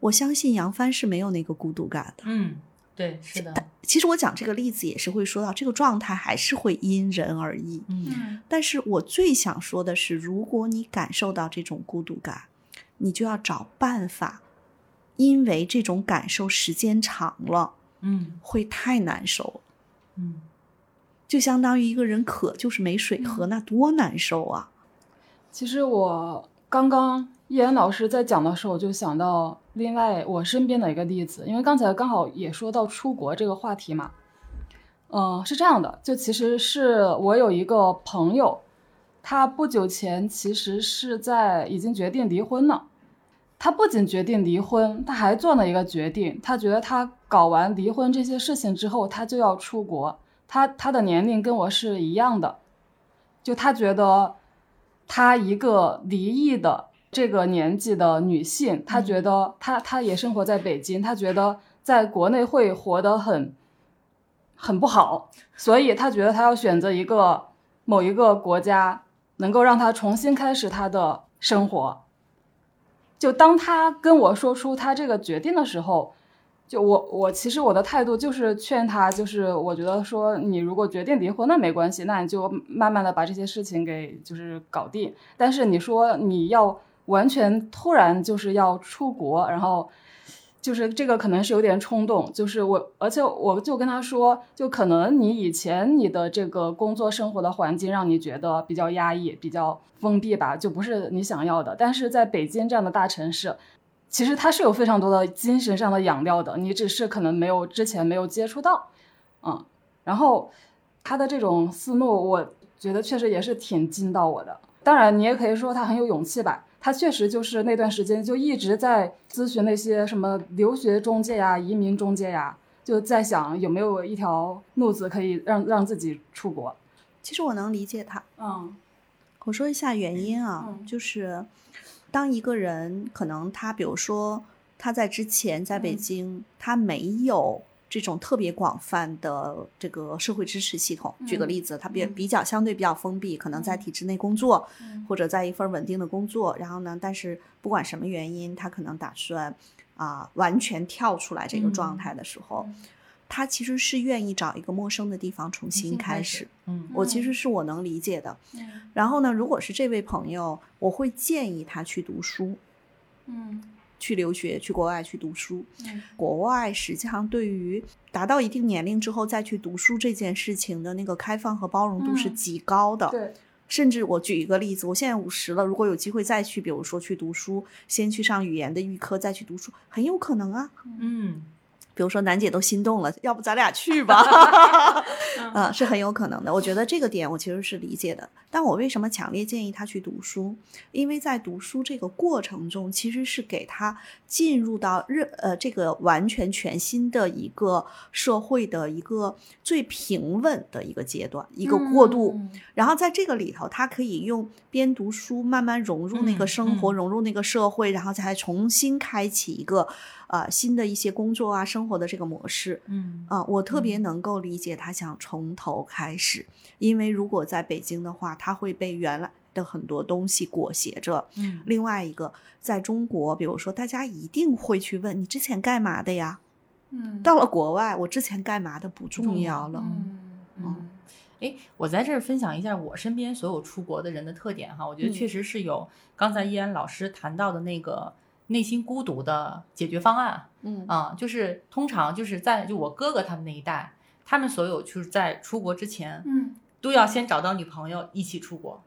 我相信杨帆是没有那个孤独感的。嗯，对，是的，其实我讲这个例子也是会说到，这个状态还是会因人而异。嗯嗯但是我最想说的是，如果你感受到这种孤独感，你就要找办法，因为这种感受时间长了嗯会太难受了，嗯就相当于一个人渴就是没水喝，那多难受啊！其实我刚刚叶岩老师在讲的时候，我就想到另外我身边的一个例子，因为刚才刚好也说到出国这个话题嘛。嗯、是这样的，就其实是我有一个朋友，他不久前其实是在已经决定离婚了。他不仅决定离婚，他还做了一个决定，他觉得他搞完离婚这些事情之后，他就要出国。他他的年龄跟我是一样的，就他觉得他一个离异的这个年纪的女性，她觉得她她也生活在北京，她觉得在国内会活得很很不好，所以她觉得她要选择一个某一个国家，能够让她重新开始她的生活。就当她跟我说出她这个决定的时候，就我我其实我的态度就是劝她，就是我觉得说你如果决定离婚那没关系，那你就慢慢的把这些事情给就是搞定。但是你说你要完全突然就是要出国，然后就是这个可能是有点冲动，就是我而且我就跟他说，就可能你以前你的这个工作生活的环境让你觉得比较压抑、比较封闭吧，就不是你想要的。但是在北京这样的大城市。其实它是有非常多的精神上的养料的，你只是可能没有之前没有接触到，嗯，然后他的这种思路，我觉得确实也是挺惊到我的。当然，你也可以说他很有勇气吧，他确实就是那段时间就一直在咨询那些什么留学中介呀、移民中介呀，就在想有没有一条路子可以让让自己出国。其实我能理解他。嗯我说一下原因啊，嗯就是当一个人可能他，比如说他在之前在北嗯京，他没有这种特别广泛的这个社会支持系统。举个嗯例子，他比嗯比较相对比较封闭，可能在嗯体制内工作，嗯或者在一份稳定的工作，然后呢，但是不管什么原因，他可能打算啊、完全跳出来这个状嗯态的时候，嗯他其实是愿意找一个陌生的地方重新新开开始。嗯我其嗯实是我能理解的。嗯然后呢，如果是这位朋友，我会建议他去读书。嗯去留学，去国外去读书。嗯国外实际上对于达到一定年龄之后再去读书这件事情的那个开放和包容度是嗯极高的。对，甚至我举一个例子，我现在五十了，如果有机会再去，比如说去读书，先去上语言的预科，再去读书，很有可能啊。嗯比如说楠姐都心动了，要不咱俩去吧？啊，是很有可能的。我觉得这个点我其实是理解的。但我为什么强烈建议他去读书？因为在读书这个过程中，其实是给他进入到任呃这个完全全新的一个社会的一个最平稳的一个阶段，一个过渡。嗯然后在这个里头，他可以用边读书慢慢融入那个嗯生活，嗯融入那个社会，然后再重新开启一个呃新的一些工作啊生活的这个模式。嗯啊、我特别能够理解他想从头开始，因为如果在北京的话，他会被原来的很多东西裹挟着。嗯另外一个，在中国，比如说大家一定会去问你之前干嘛的呀？嗯到了国外，我之前干嘛的不重重要要了。嗯嗯，哎，我在这儿分享一下我身边所有出国的人的特点哈，我觉得嗯确实是有刚才依然老师谈到的那个内心孤独的解决方案嗯。啊，就是通常就是在就我哥哥他们那一代，他们所有就是在出国之前嗯。都要先找到女朋友一起出国，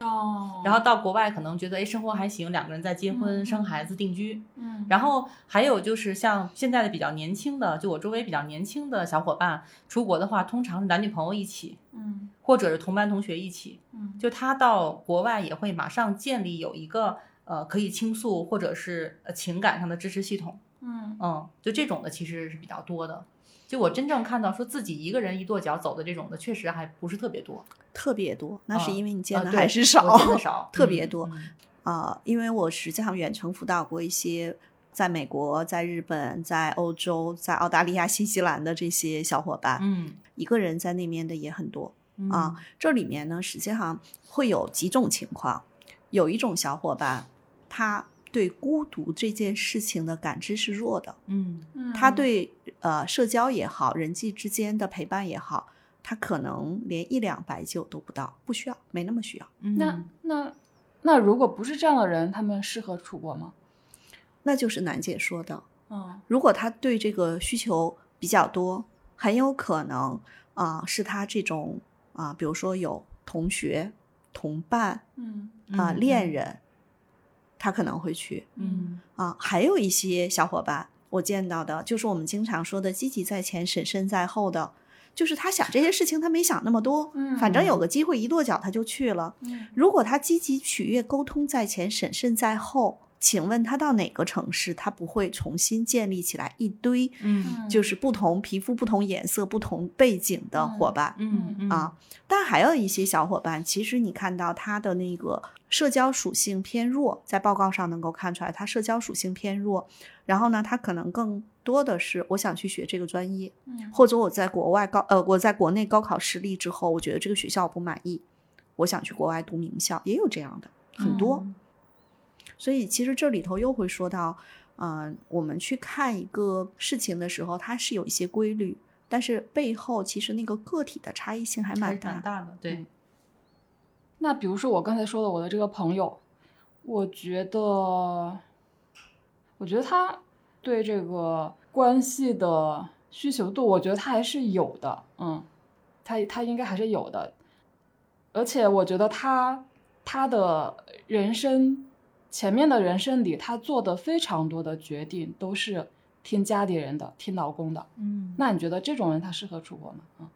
哦，然后到国外可能觉得哎生活还行，两个人再结婚嗯生孩子定居，嗯。然后还有就是像现在的比较年轻的，就我周围比较年轻的小伙伴出国的话，通常是男女朋友一起，嗯或者是同班同学一起。嗯。就他到国外也会马上建立有一个呃可以倾诉或者是呃情感上的支持系统。嗯嗯，就这种的其实是比较多的。就我真正看到说自己一个人一跺脚走的这种的，确实还不是特别多。特别多，那是啊因为你见的还是少，我见的少 特别多。啊、因为我实际上远程辅导过一些在美国、在日本、在欧洲、在澳大利亚、新西兰的这些小伙伴，嗯一个人在那边的也很多嗯啊。这里面呢，实际上会有几种情况，有一种小伙伴，他对孤独这件事情的感知是弱的，嗯。嗯，他对呃社交也好，人际之间的陪伴也好，他可能连一两白酒都不到，不需要，没那么需要。嗯。那那那如果不是这样的人，他们适合出国吗？那就是楠姐说的，嗯。如果他对这个需求比较多，很有可能啊、是他这种啊、比如说有同学、同伴嗯。啊、嗯恋人，他可能会去嗯啊。还有一些小伙伴，我见到的就是我们经常说的积极在前，审慎在后的，就是他想这些事情，他没想那么多，嗯反正有个机会一跺脚他就去了。嗯如果他积极取悦、沟通在前，审慎在后，请问他到哪个城市，他不会重新建立起来一堆嗯就是不同皮肤、不同颜色、不同背景的伙伴、嗯嗯啊？但还有一些小伙伴，其实你看到他的那个社交属性偏弱，在报告上能够看出来，他社交属性偏弱。然后呢，他可能更多的是我想去学这个专业，嗯或者我在国外高呃我在国内高考失利之后，我觉得这个学校我不满意，我想去国外读名校，也有这样的很多。嗯所以其实这里头又会说到，嗯、我们去看一个事情的时候，它是有一些规律，但是背后其实那个个体的差异性还还蛮大。蛮大的，对，那比如说我刚才说的我的这个朋友，我觉得，我觉得他对这个关系的需求度，我觉得他还是有的，嗯，他他应该还是有的，而且我觉得他他的人生前面的人生里，他做的非常多的决定都是听家里人的，听老公的。嗯那你觉得这种人他适合出国吗？嗯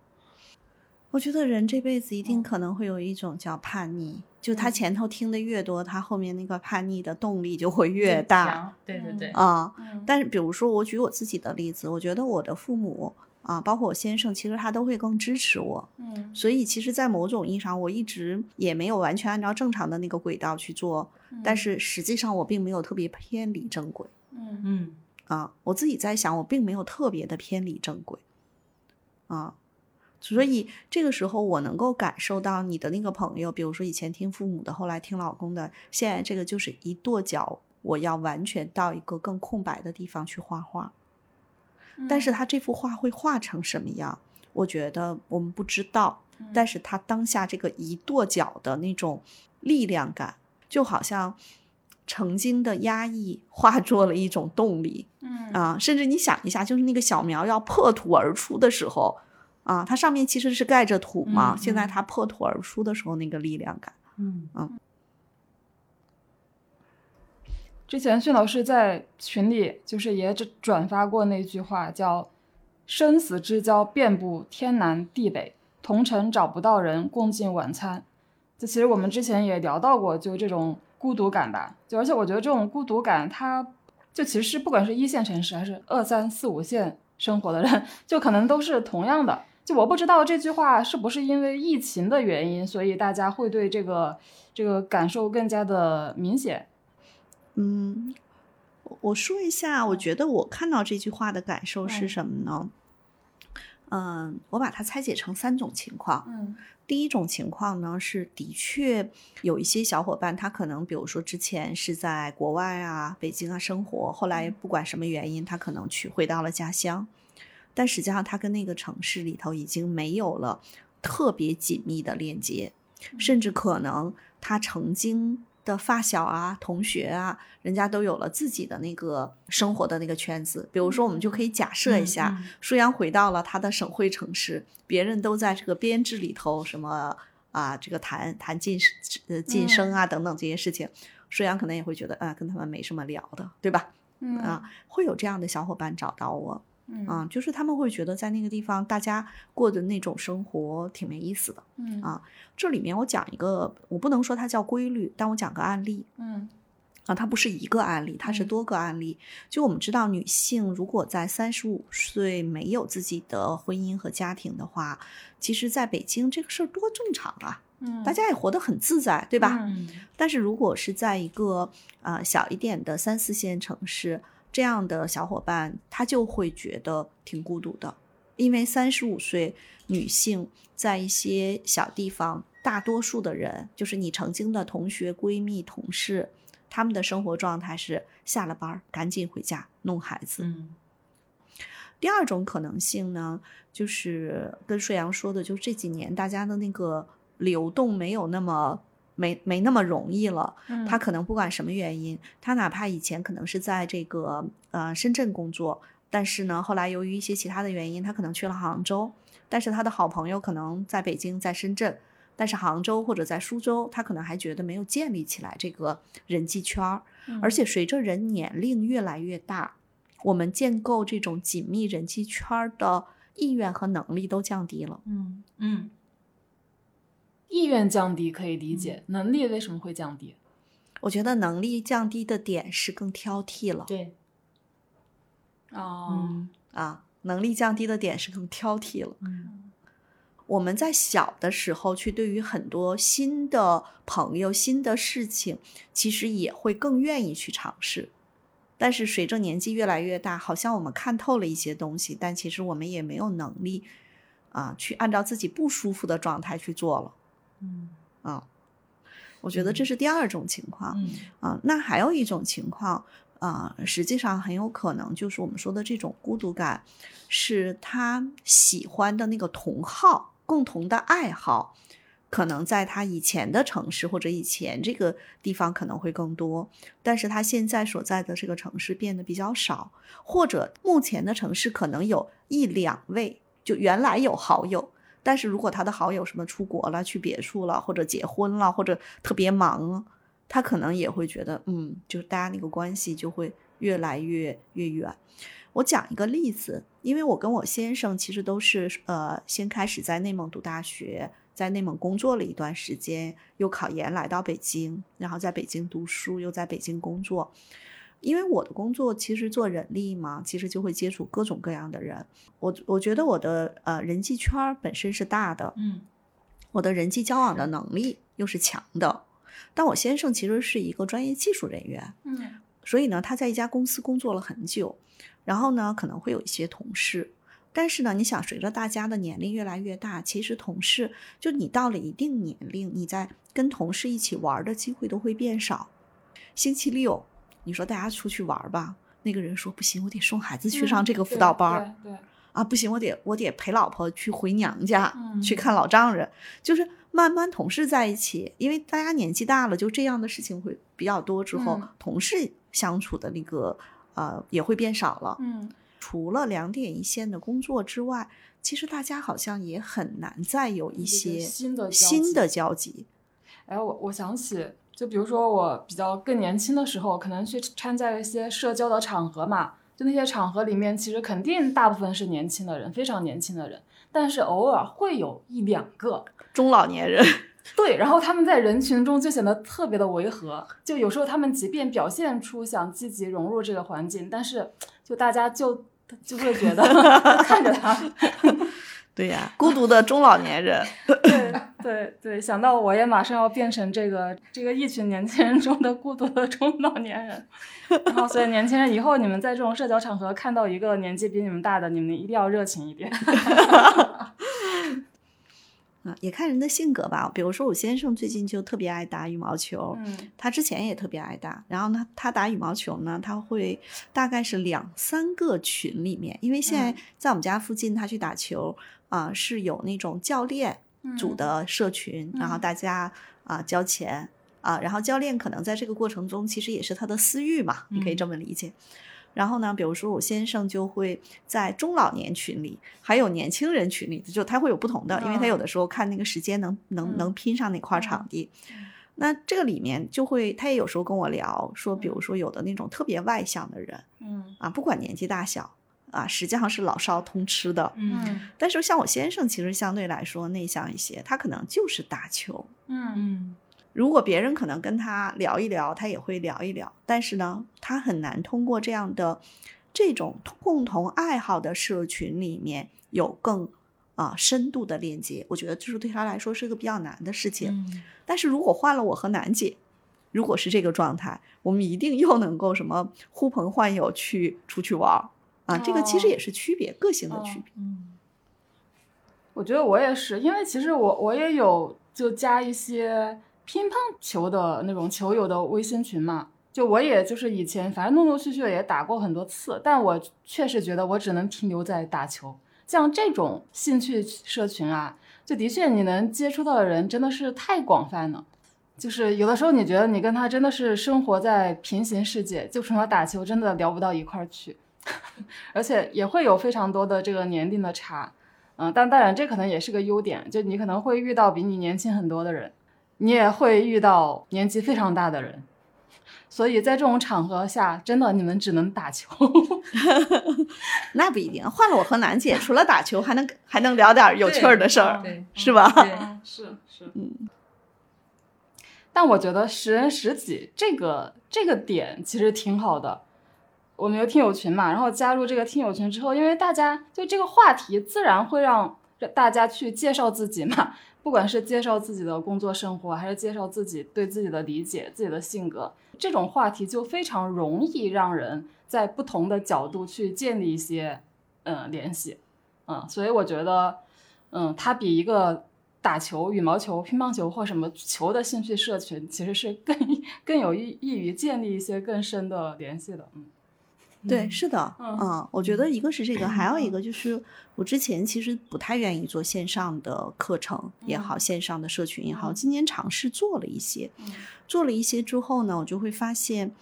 我觉得人这辈子一定嗯可能会有一种叫叛逆，就他嗯前头听的越多，他后面那个叛逆的动力就会越大，对对对，啊。嗯但是比如说我举我自己的例子，我觉得我的父母啊，包括我先生，其实他都会更支持我。嗯所以其实，在某种意义上，我一直也没有完全按照正常的那个轨道去做，但是实际上我并没有特别偏离正轨嗯嗯啊。我自己在想，我并没有特别的偏离正轨啊。所以这个时候，我能够感受到你的那个朋友，比如说以前听父母的，后来听老公的，现在这个就是一跺脚，我要完全到一个更空白的地方去画画。但是他这幅画会画成什么样，我觉得我们不知道。但是他当下这个一跺脚的那种力量感，就好像曾经的压抑化作了一种动力。嗯啊，甚至你想一下，就是那个小苗要破土而出的时候，啊，它上面其实是盖着土嘛，嗯现在嗯它破土而出的时候那个力量感。嗯嗯之前训老师在群里就是也转转发过那句话，叫“生死之交遍布天南地北，同城找不到人共进晚餐”。这其实我们之前也聊到过，就这种孤独感吧。就而且我觉得这种孤独感，它就其实不管是一线城市还是二三四五线生活的人，就可能都是同样的。就我不知道这句话是不是因为疫情的原因，所以大家会对这个这个感受更加的明显。嗯，我我说一下，我觉得我看到这句话的感受是嗯什么呢？嗯，我把它拆解成三种情况。嗯。第一种情况呢，是的确有一些小伙伴，他可能比如说之前是在国外啊、北京啊生活，后来不管什么原因，他可能去回到了家乡，但实际上他跟那个城市里头已经没有了特别紧密的链接，甚至可能他曾经的发小啊、同学啊，人家都有了自己的那个生活的那个圈子。比如说，我们就可以假设一下，嗯。舒阳回到了他的省会城市，别人都在这个编制里头，什么啊，这个谈谈晋呃晋升啊等等这些事情，舒阳可能也会觉得啊，跟他们没什么聊的，对吧？嗯。啊，会有这样的小伙伴找到我，嗯啊，就是他们会觉得在那个地方大家过的那种生活挺没意思的。嗯啊这里面我讲一个，我不能说它叫规律，但我讲个案例。嗯啊，它不是一个案例，它是嗯多个案例。就我们知道，女性如果在三十五岁没有自己的婚姻和家庭的话，其实在北京这个事儿多正常啊，嗯，大家也活得很自在，对吧？嗯但是如果是在一个呃小一点的三四线城市，这样的小伙伴他就会觉得挺孤独的，因为三十五岁女性在一些小地方，大多数的人就是你曾经的同学、闺蜜、同事，他们的生活状态是下了班儿赶紧回家弄孩子。嗯第二种可能性呢，就是跟顺阳说的，就是这几年大家的那个流动没有那么没没那么容易了。嗯他可能不管什么原因，他哪怕以前可能是在这个呃深圳工作，但是呢，后来由于一些其他的原因，他可能去了杭州，但是他的好朋友可能在北京，在深圳。但是杭州或者在苏州，他可能还觉得没有建立起来这个人际圈儿，嗯而且随着人年龄越来越大，我们建构这种紧密人际圈儿的意愿和能力都降低了。嗯嗯意愿降低可以理解，能力为什么会降低？我觉得能力降低的点是更挑剔了。对，哦嗯啊，能力降低的点是更挑剔了。嗯我们在小的时候去对于很多新的朋友、新的事情，其实也会更愿意去尝试。但是随着年纪越来越大，好像我们看透了一些东西，但其实我们也没有能力啊，去按照自己不舒服的状态去做了嗯啊。我觉得这是第二种情况。嗯啊，那还有一种情况啊，实际上很有可能就是我们说的这种孤独感，是他喜欢的那个同好、共同的爱好，可能在他以前的城市或者以前这个地方可能会更多，但是他现在所在的这个城市变得比较少，或者目前的城市可能有一两位，就原来有好友。但是如果他的好友什么出国了、去别处了，或者结婚了，或者特别忙，他可能也会觉得，嗯，就是大家那个关系就会越来越越远。我讲一个例子，因为我跟我先生其实都是呃，先开始在内蒙读大学，在内蒙工作了一段时间，又考研来到北京，然后在北京读书，又在北京工作。因为我的工作其实做人力嘛，其实就会接触各种各样的人。我我觉得我的呃人际圈本身是大的，嗯我的人际交往的能力又是强的。但我先生其实是一个专业技术人员，嗯所以呢，他在一家公司工作了很久，然后呢，可能会有一些同事。但是呢，你想，随着大家的年龄越来越大，其实同事就你到了一定年龄，你在跟同事一起玩的机会都会变少。星期六，你说大家出去玩儿吧，那个人说不行，我得送孩子去上这个辅导班儿。对对，啊，不行，我得我得陪老婆去回娘家、嗯去看老丈人。就是慢慢同事在一起，因为大家年纪大了，就这样的事情会比较多，之后、嗯同事相处的那个呃也会变少了。嗯除了两点一线的工作之外，其实大家好像也很难再有一些新的交集新的交集。哎，我我想起，就比如说我比较更年轻的时候，可能去参加一些社交的场合嘛，就那些场合里面，其实肯定大部分是年轻的人，非常年轻的人，但是偶尔会有一两个，中老年人，对，然后他们在人群中就显得特别的违和，就有时候他们即便表现出想积极融入这个环境，但是就大家就就会觉得 看着他，对呀，孤独的中老年人。对对对，想到我也马上要变成这个这个一群年轻人中的孤独的中老年人，然后所以年轻人以后你们在这种社交场合看到一个年纪比你们大的，你们一定要热情一点。啊，也看人的性格吧。比如说，我先生最近就特别爱打羽毛球，嗯他之前也特别爱打。然后呢，他打羽毛球呢，他会大概是两三个群里面，因为现在嗯在我们家附近，他去打球啊、是有那种教练组的社群，然后嗯大家啊、交钱啊，然后教练可能在这个过程中其实也是他的私欲嘛，你可以嗯这么理解。然后呢，比如说我先生就会在中老年群里，还有年轻人群里，就他会有不同的，因为他有的时候看那个时间能能能嗯拼上哪块嗯场地。那这个里面就会，他也有时候跟我聊说，比如说有的那种特别外向的人嗯啊，不管年纪大小啊，实际上是老少通吃的。嗯但是像我先生，其实相对来说内向一些，他可能就是打球。嗯嗯如果别人可能跟他聊一聊，他也会聊一聊，但是呢，他很难通过这样的这种共同爱好的社群里面有更啊、深度的链接。我觉得就是对他来说是一个比较难的事情。嗯但是如果换了我和楠姐，如果是这个状态，我们一定又能够什么呼朋唤友去出去玩儿啊，这个其实哦也是区别，个性的区别。嗯我觉得我也是，因为其实我我也有就加一些乒乓球的那种球友的微信群嘛，就我也就是以前反正陆陆续续也打过很多次，但我确实觉得我只能停留在打球。像这种兴趣社群啊，就的确你能接触到的人真的是太广泛了。就是有的时候你觉得你跟他真的是生活在平行世界，就除了打球真的聊不到一块儿去，而且也会有非常多的这个年龄的差。嗯，但当然这可能也是个优点，就你可能会遇到比你年轻很多的人，你也会遇到年纪非常大的人，所以在这种场合下，真的你们只能打球。那不一定，换了我和楠姐，除了打球，还能还能聊点有趣儿的事儿，对是吧？对是是，嗯，但我觉得十人十己这个这个点其实挺好的。我们有听友群嘛，然后加入这个听友群之后，因为大家就这个话题自然会让大家去介绍自己嘛，不管是介绍自己的工作生活，还是介绍自己对自己的理解、自己的性格，这种话题就非常容易让人在不同的角度去建立一些嗯、联系，嗯，所以我觉得，嗯，它比一个打球、羽毛球、乒乓球或什么球的兴趣社群，其实是更 更有益益于建立一些更深的联系的。嗯对，是的，嗯嗯，我觉得一个是这个，还有一个就是我之前其实不太愿意做线上的课程也好，线上的社群也好，嗯。今年尝试做了一些，嗯。做了一些之后呢，我就会发现，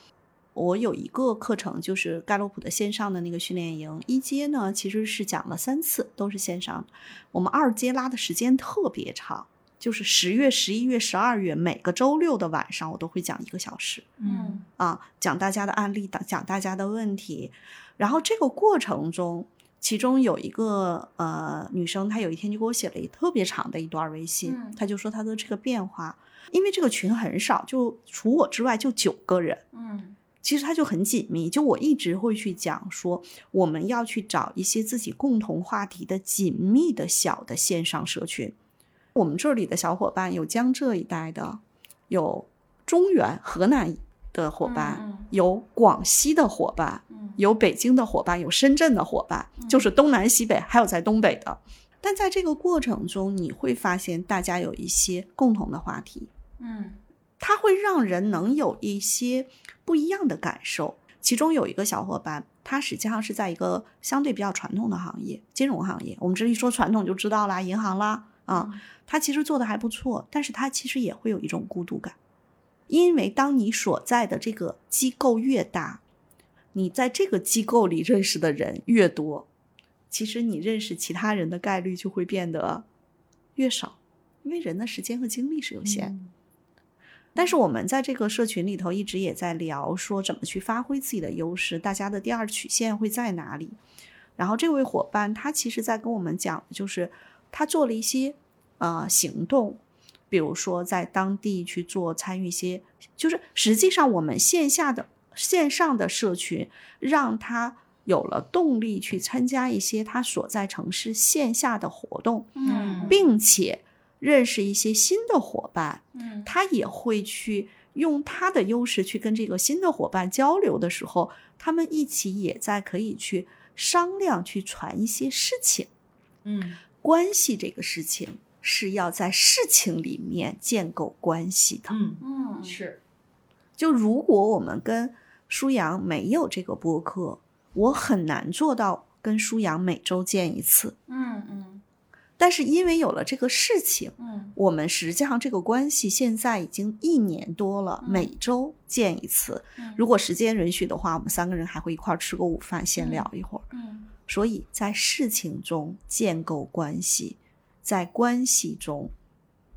我有一个课程就是盖洛普的线上的那个训练营，一阶呢其实是讲了三次，都是线上，我们二阶拉的时间特别长。就是十月、十一月、十二月，每个周六的晚上，我都会讲一个小时。嗯啊，讲大家的案例，讲讲大家的问题，然后这个过程中，其中有一个呃女生，她有一天就给我写了一特别长的一段微信，嗯她就说她的这个变化，因为这个群很少，就除我之外就九个人，嗯其实它就很紧密。就我一直会去讲说，我们要去找一些自己共同话题的紧密的小的线上社群。我们这里的小伙伴有江浙一带的，有中原河南的伙伴，有广西的伙伴，嗯有北京的伙伴，有深圳的伙伴，就是东南西北，还有在东北的。但在这个过程中，你会发现大家有一些共同的话题，嗯它会让人能有一些不一样的感受。其中有一个小伙伴，他实际上是在一个相对比较传统的行业，金融行业。我们这一说传统就知道啦，银行啦、啊，他其实做的还不错，但是他其实也会有一种孤独感，因为当你所在的这个机构越大，你在这个机构里认识的人越多，其实你认识其他人的概率就会变得越少，因为人的时间和精力是有限。但是我们在这个社群里头一直也在聊说怎么去发挥自己的优势，大家的第二曲线会在哪里？然后这位伙伴他其实在跟我们讲，就是他做了一些呃行动，比如说在当地去做参与一些，就是实际上我们线下的线上的社群让他有了动力去参加一些他所在城市线下的活动，嗯并且。认识一些新的伙伴，嗯他也会去用他的优势去跟这个新的伙伴交流的时候，他们一起也在可以去商量、去传一些事情。嗯关系这个事情是要在事情里面建构关系的。嗯嗯是就如果我们跟舒阳没有这个播客，我很难做到跟舒阳每周见一次。嗯嗯但是因为有了这个事情，嗯我们实际上这个关系现在已经一年多了，嗯每周见一次。嗯如果时间允许的话，我们三个人还会一块儿吃个午饭，闲嗯聊一会儿。嗯所以在事情中建构关系，在关系中，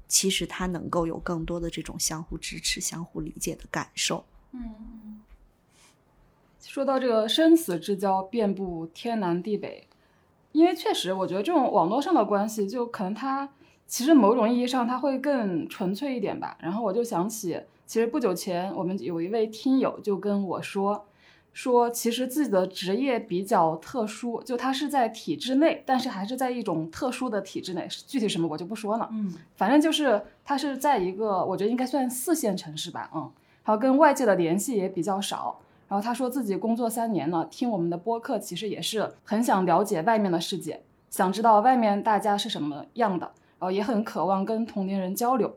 其实它能够有更多的这种相互支持、相互理解的感受。嗯。说到这个生死之交，遍布天南地北，因为确实，我觉得这种网络上的关系，就可能它其实某种意义上它会更纯粹一点吧。然后我就想起，其实不久前我们有一位听友就跟我说，说其实自己的职业比较特殊，就他是在体制内，但是还是在一种特殊的体制内，具体什么我就不说了。嗯反正就是他是在一个我觉得应该算四线城市吧，嗯，然后跟外界的联系也比较少。然后他说自己工作三年了，听我们的播客其实也是很想了解外面的世界，想知道外面大家是什么样的，然后也很渴望跟同龄人交流。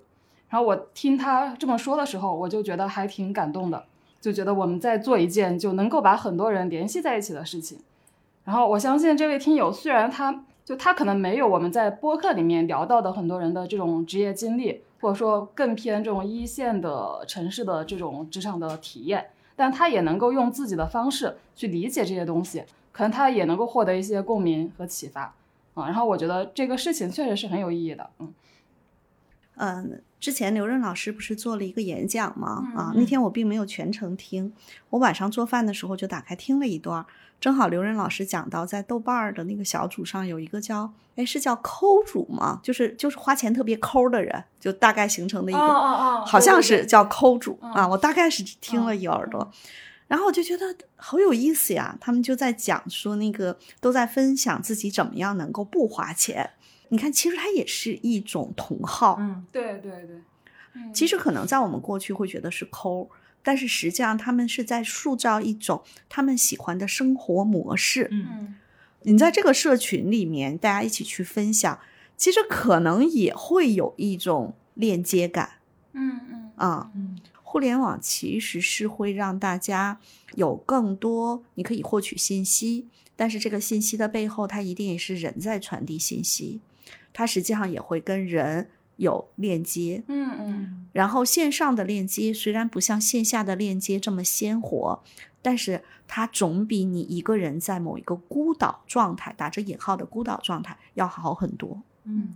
然后我听他这么说的时候，我就觉得还挺感动的，就觉得我们在做一件就能够把很多人联系在一起的事情。然后我相信这位听友虽然他就他可能没有我们在播客里面聊到的很多人的这种职业经历，或者说更偏这种一线的城市的这种职场的体验，但他也能够用自己的方式去理解这些东西，可能他也能够获得一些共鸣和启发啊。然后我觉得这个事情确实是很有意义的，嗯嗯，之前刘润老师不是做了一个演讲吗？嗯啊，嗯那天我并没有全程听，我晚上做饭的时候就打开听了一段。正好刘润老师讲到，在豆瓣儿的那个小组上有一个叫，哎，是叫抠主吗？就是就是花钱特别抠的人，就大概形成的一个，哦哦好像是叫抠主嗯啊。我大概是听了一耳朵，然后我就觉得好有意思呀。他们就在讲说，那个都在分享自己怎么样能够不花钱。你看，其实它也是一种同好。嗯对对对，嗯其实可能在我们过去会觉得是抠，但是实际上他们是在塑造一种他们喜欢的生活模式。嗯嗯你在这个社群里面，大家一起去分享，其实可能也会有一种链接感嗯嗯啊。嗯互联网其实是会让大家有更多，你可以获取信息，但是这个信息的背后，它一定也是人在传递信息，它实际上也会跟人有链接。嗯嗯嗯然后线上的链接虽然不像线下的链接这么鲜活，但是它总比你一个人在某一个孤岛状态（打着引号的孤岛状态）要好很多。嗯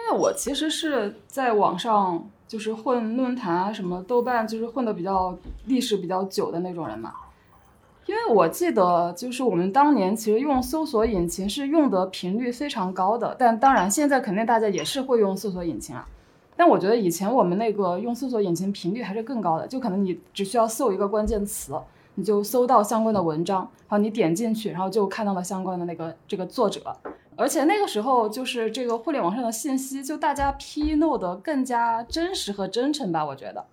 因为我其实是在网上就是混论坛啊，什么豆瓣，就是混的比较历史比较久的那种人嘛。因为我记得，就是我们当年其实用搜索引擎是用的频率非常高的，但当然现在肯定大家也是会用搜索引擎啊。但我觉得以前我们那个用搜索引擎频率还是更高的，就可能你只需要搜一个关键词，你就搜到相关的文章，然后你点进去，然后就看到了相关的那个这个作者。而且那个时候就是这个互联网上的信息，就大家披露的更加真实和真诚吧，我觉得。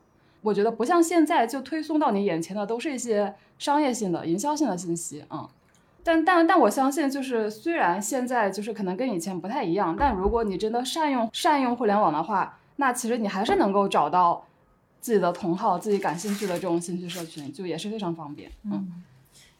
我觉得不像现在就推送到你眼前的都是一些商业性的、营销性的信息啊、嗯。但但但我相信，就是虽然现在就是可能跟以前不太一样，但如果你真的善用善用互联网的话，那其实你还是能够找到自己的同好、自己感兴趣的这种兴趣社群，就也是非常方便。嗯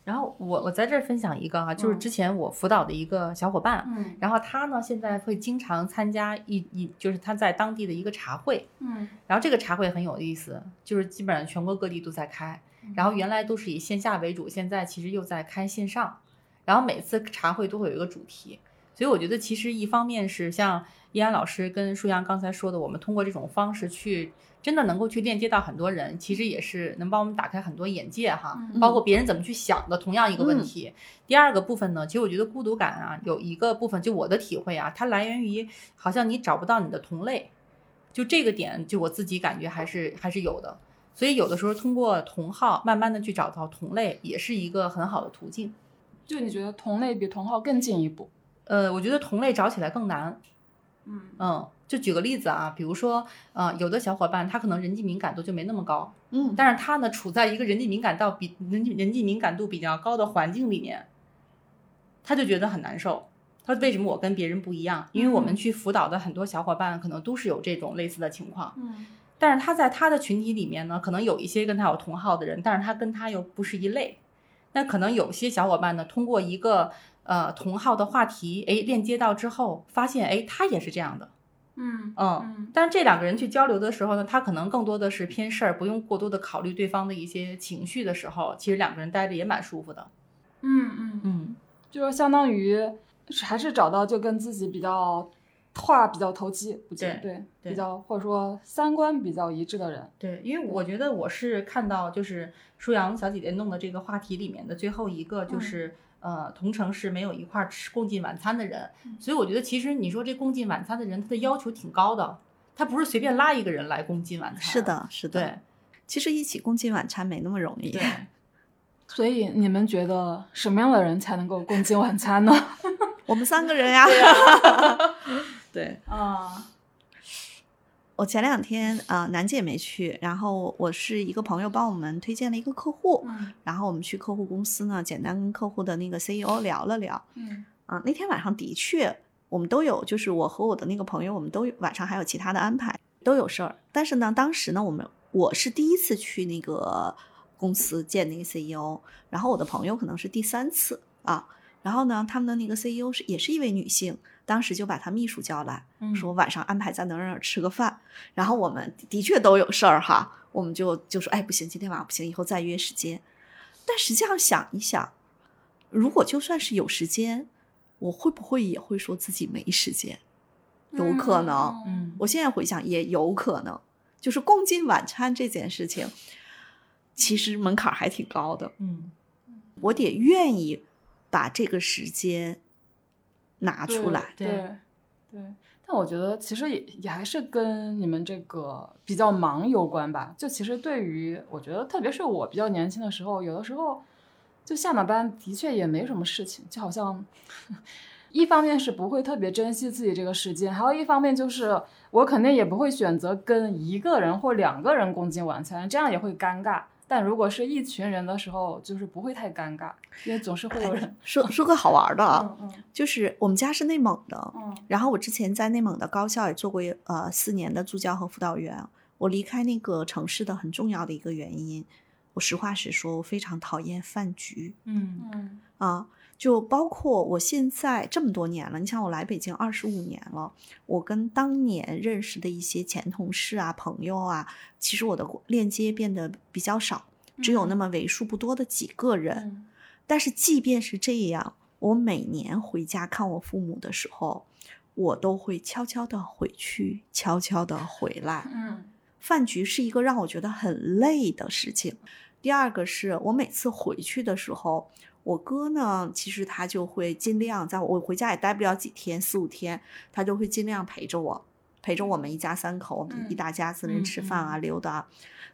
然后我我在这儿分享一个哈，就是之前我辅导的一个小伙伴，嗯。然后他呢现在会经常参加一一就是他在当地的一个茶会，嗯。然后这个茶会很有意思，就是基本上全国各地都在开，然后原来都是以线下为主，现在其实又在开线上，然后每次茶会都会有一个主题，所以我觉得其实一方面是像依安老师跟舒阳刚才说的，我们通过这种方式去真的能够去链接到很多人，其实也是能帮我们打开很多眼界哈，嗯包括别人怎么去想的同样一个问嗯题。第二个部分呢，其实我觉得孤独感啊，有一个部分就我的体会啊，它来源于好像你找不到你的同类，就这个点，就我自己感觉还是还是有的。所以有的时候通过同号慢慢的去找到同类，也是一个很好的途径。就你觉得同类比同号更进一步？呃，我觉得同类找起来更难。嗯嗯，就举个例子啊，比如说，呃，有的小伙伴他可能人际敏感度就没那么高，嗯，但是他呢处在一个人际敏感到比人际人际敏感度比较高的环境里面，他就觉得很难受。他说为什么我跟别人不一样？因为我们嗯去辅导的很多小伙伴可能都是有这种类似的情况，嗯但是他在他的群体里面呢，可能有一些跟他有同号的人，但是他跟他又不是一类。那可能有些小伙伴呢，通过一个呃同号的话题，哎，链接到之后，发现哎，他也是这样的，嗯嗯。嗯但是这两个人去交流的时候呢，他可能更多的是偏事儿，不用过多的考虑对方的一些情绪的时候，其实两个人待着也蛮舒服的。嗯嗯，嗯，就是相当于还是找到就跟自己比较话比较投机，不对对对，对比较或者说三观比较一致的人。对，因为我觉得我是看到就是舒阳小姐姐弄的这个话题里面的最后一个，就是、呃同城市没有一块儿吃共进晚餐的人，所以我觉得其实你说这共进晚餐的人，他的要求挺高的，他不是随便拉一个人来共进晚餐。是，的，是的。对其实一起共进晚餐没那么容易。对。所以你们觉得什么样的人才能够共进晚餐呢？我们三个人呀。对，啊，我前两天啊、呃楠姐没去，然后我是一个朋友帮我们推荐了一个客户，嗯然后我们去客户公司呢，简单跟客户的那个 CEO 聊了聊。嗯啊、那天晚上的确我们都有，就是我和我的那个朋友，我们都晚上还有其他的安排，都有事儿。但是呢，当时呢，我们我是第一次去那个公司见那个 CEO，然后我的朋友可能是第三次啊。然后呢，他们的那个 CEO 是也是一位女性，当时就把他秘书叫来，嗯说晚上安排在哪儿哪儿吃个饭。然后我们的确都有事儿哈，我们就就说，哎，不行，今天晚上不行，以后再约时间。但实际上想一想，如果就算是有时间，我会不会也会说自己没时间？有可能。嗯我现在回想，也有可能，就是共进晚餐这件事情，其实门槛还挺高的。嗯我得愿意把这个时间拿出来。对对对。但我觉得其实也也还是跟你们这个比较忙有关吧。就其实对于我觉得，特别是我比较年轻的时候，有的时候就下了班的确也没什么事情，就好像 一方面是不会特别珍惜自己这个时间，还有一方面就是我肯定也不会选择跟一个人或两个人共进晚餐，这样也会尴尬。但如果是一群人的时候，就是不会太尴尬，因为总是会有人。说说个好玩的啊，嗯嗯就是我们家是内蒙的，嗯然后我之前在内蒙的高校也做过呃四年的助教和辅导员。我离开那个城市的很重要的一个原因，我实话实说，我非常讨厌饭局嗯嗯啊。就包括我现在这么多年了，你像我来北京二十五年了，我跟当年认识的一些前同事啊、朋友啊，其实我的链接变得比较少，只有那么为数不多的几个人。嗯但是即便是这样，我每年回家看我父母的时候，我都会悄悄的回去，悄悄的回来。嗯饭局是一个让我觉得很累的事情。第二个是我每次回去的时候，我哥呢，其实他就会尽量在我回家也待不了几天，四五天，他就会尽量陪着我，陪着我们一家三口，我们一嗯大家子人嗯吃饭啊、溜达啊。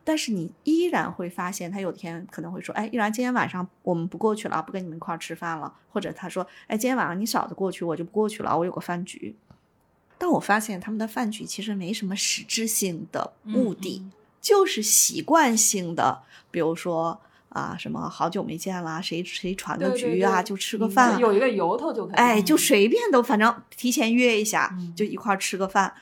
但是你依然会发现，他有天可能会说：“哎，依然今天晚上我们不过去了，不跟你们一块儿吃饭了。”或者他说：“哎，今天晚上你嫂子过去，我就不过去了，我有个饭局。”但我发现他们的饭局其实没什么实质性的目的，嗯就是习惯性的，比如说啊，什么好久没见啦，谁谁传个局啊，对就吃个嗯饭，有一个由头就可以。哎，就嗯随便都，反正提前约一下，嗯就一块儿吃个饭。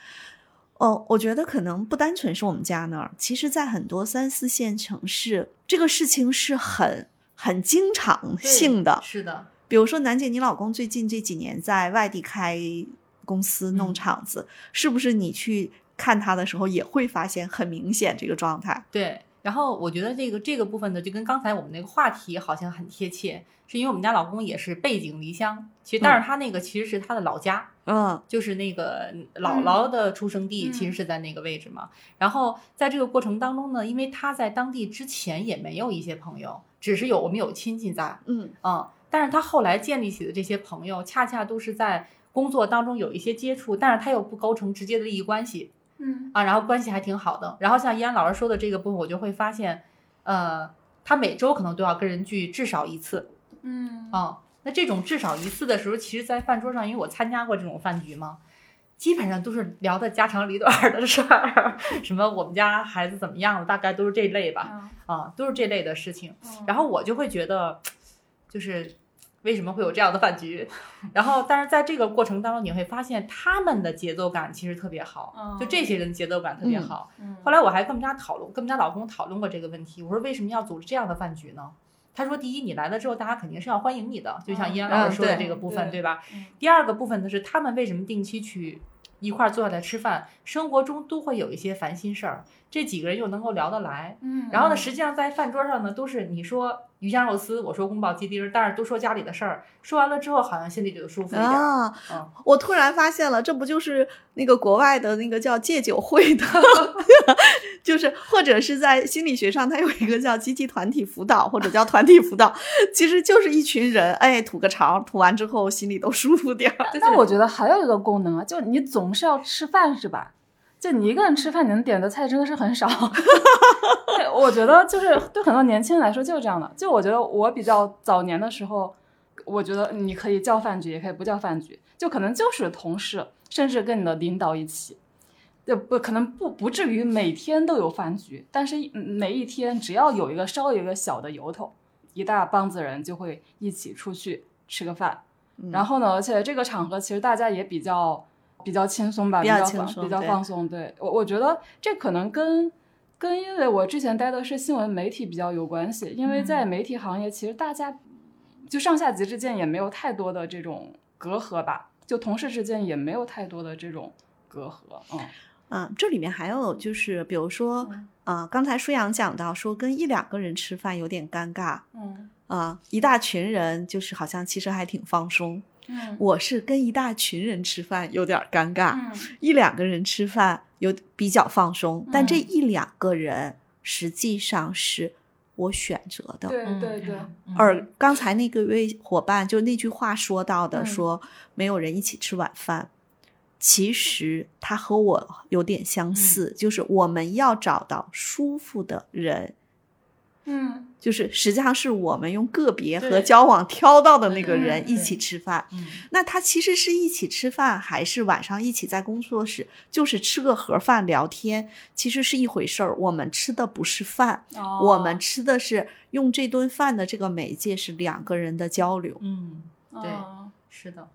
哦，我觉得可能不单纯是我们家那儿，其实在很多三四线城市，这个事情是很很经常性的。是的，比如说楠姐，你老公最近这几年在外地开公司弄嗯厂子，是不是你去看他的时候也会发现很明显这个状态？对。然后我觉得这个这个部分呢，就跟刚才我们那个话题好像很贴切，是因为我们家老公也是背井离乡，其实但是他那个其实是他的老家，嗯。就是那个姥姥的出生地，其实是在那个位置嘛。然后在这个过程当中呢，因为他在当地之前也没有一些朋友，只是有我们有亲戚在，嗯。嗯，但是他后来建立起的这些朋友，恰恰都是在工作当中有一些接触，但是他又不构成直接的利益关系嗯啊，然后关系还挺好的。然后像依安老师说的这个部分，我就会发现，呃，他每周可能都要跟人聚至少一次，嗯啊、那这种至少一次的时候，其实，在饭桌上，因为我参加过这种饭局嘛，基本上都是聊的家长里短的事儿，什么我们家孩子怎么样了，大概都是这类吧，啊、都是这类的事情。然后我就会觉得，就是为什么会有这样的饭局？然后，但是在这个过程当中，你会发现他们的节奏感其实特别好，就这些人节奏感特别好。嗯后来我还跟我们家讨论，跟我们家老公讨论过这个问题。我说为什么要组织这样的饭局呢？他说：第一，你来了之后，大家肯定是要欢迎你的，就像依安老师说的这个部分，对对吧嗯？第二个部分呢是他们为什么定期去一块儿坐下来吃饭，生活中都会有一些烦心事儿，这几个人又能够聊得来。嗯然后呢，实际上在饭桌上呢，都是你说鱼香肉丝，我说宫保鸡丁儿，但是都说家里的事儿，说完了之后，好像心里就舒服一点。啊，嗯我突然发现了，这不就是那个国外的那个叫戒酒会的，就是或者是在心理学上，它有一个叫积极团体辅导，或者叫团体辅导，其实就是一群人，哎，吐个槽，吐完之后心里都舒服点儿。但我觉得还有一个功能啊，就你总是要吃饭是吧？就你一个人吃饭，你能点的菜真的是很少。对，我觉得就是对很多年轻人来说就是这样的。就我觉得我比较早年的时候，我觉得你可以叫饭局，也可以不叫饭局，就可能就是同事，甚至跟你的领导一起。就不可能不不至于每天都有饭局，但是每一天只要有一个稍微有一个小的由头，一大帮子人就会一起出去吃个饭。嗯然后呢，而且这个场合其实大家也比较比较轻松吧，比比较轻松比较放松。对我，我觉得这可能跟跟因为我之前待的是新闻媒体比较有关系，因为嗯在媒体行业，其实大家就上下级之间也没有太多的这种隔阂吧，就同事之间也没有太多的这种隔阂。嗯嗯，这里面还有就是，比如说，嗯啊、刚才舒阳讲到说跟一两个人吃饭有点尴尬，嗯啊、一大群人就是好像其实还挺放松。嗯。我是跟一大群人吃饭有点尴尬，嗯。一两个人吃饭有比较放松，但这嗯。一两个人实际上是我选择的。对对对，嗯。而刚才那个位伙伴就那句话说到的，嗯。说没有人一起吃晚饭，其实他和我有点相似，嗯就是我们要找到舒服的人，嗯就是实际上是我们用个别和交往挑到的那个人一起吃饭。嗯那他其实是一起吃饭，还是晚上一起在工作室，就是吃个盒饭聊天，其实是一回事儿。我们吃的不是饭，哦我们吃的是用这顿饭的这个媒介是两个人的交流。嗯，对哦是的，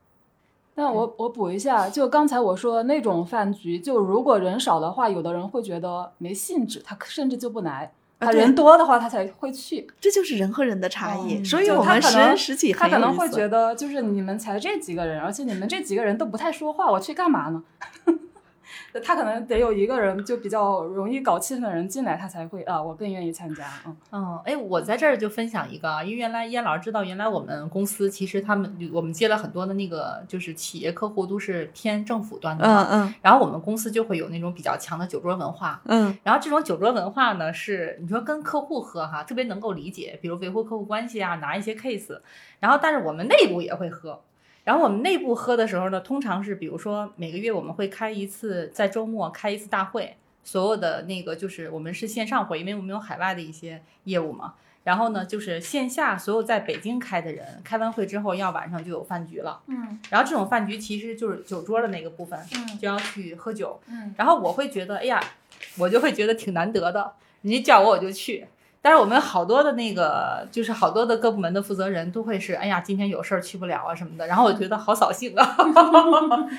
那我我补一下，就刚才我说的那种饭局，就如果人少的话，有的人会觉得没兴致，他甚至就不来；他人多的话，他才会去。这就是人和人的差异，嗯所以我们可能人十几他可能会觉得，就是你们才这几个人，而且你们这几个人都不太说话，我去干嘛呢？他可能得有一个人就比较容易搞气氛的人进来，他才会啊，我更愿意参加。嗯嗯，哎，我在这儿就分享一个啊，因为原来燕老师知道，原来我们公司其实他们我们接了很多的那个就是企业客户都是偏政府端的嘛，嗯嗯然后我们公司就会有那种比较强的酒桌文化，嗯然后这种酒桌文化呢，是你说跟客户喝哈，特别能够理解，比如维护客户关系啊，拿一些 case。然后，但是我们内部也会喝。然后我们内部喝的时候呢，通常是比如说每个月我们会开一次，在周末开一次大会，所有的那个就是我们是线上会，因为我们有海外的一些业务嘛。然后呢，就是线下所有在北京开的人，开完会之后要晚上就有饭局了。嗯然后这种饭局其实就是酒桌的那个部分，嗯就要去喝酒。嗯然后我会觉得，哎呀，我就会觉得挺难得的，人家叫我我就去。但是我们好多的那个，就是好多的各部门的负责人都会是，哎呀，今天有事儿去不了啊什么的。然后我觉得好扫兴啊。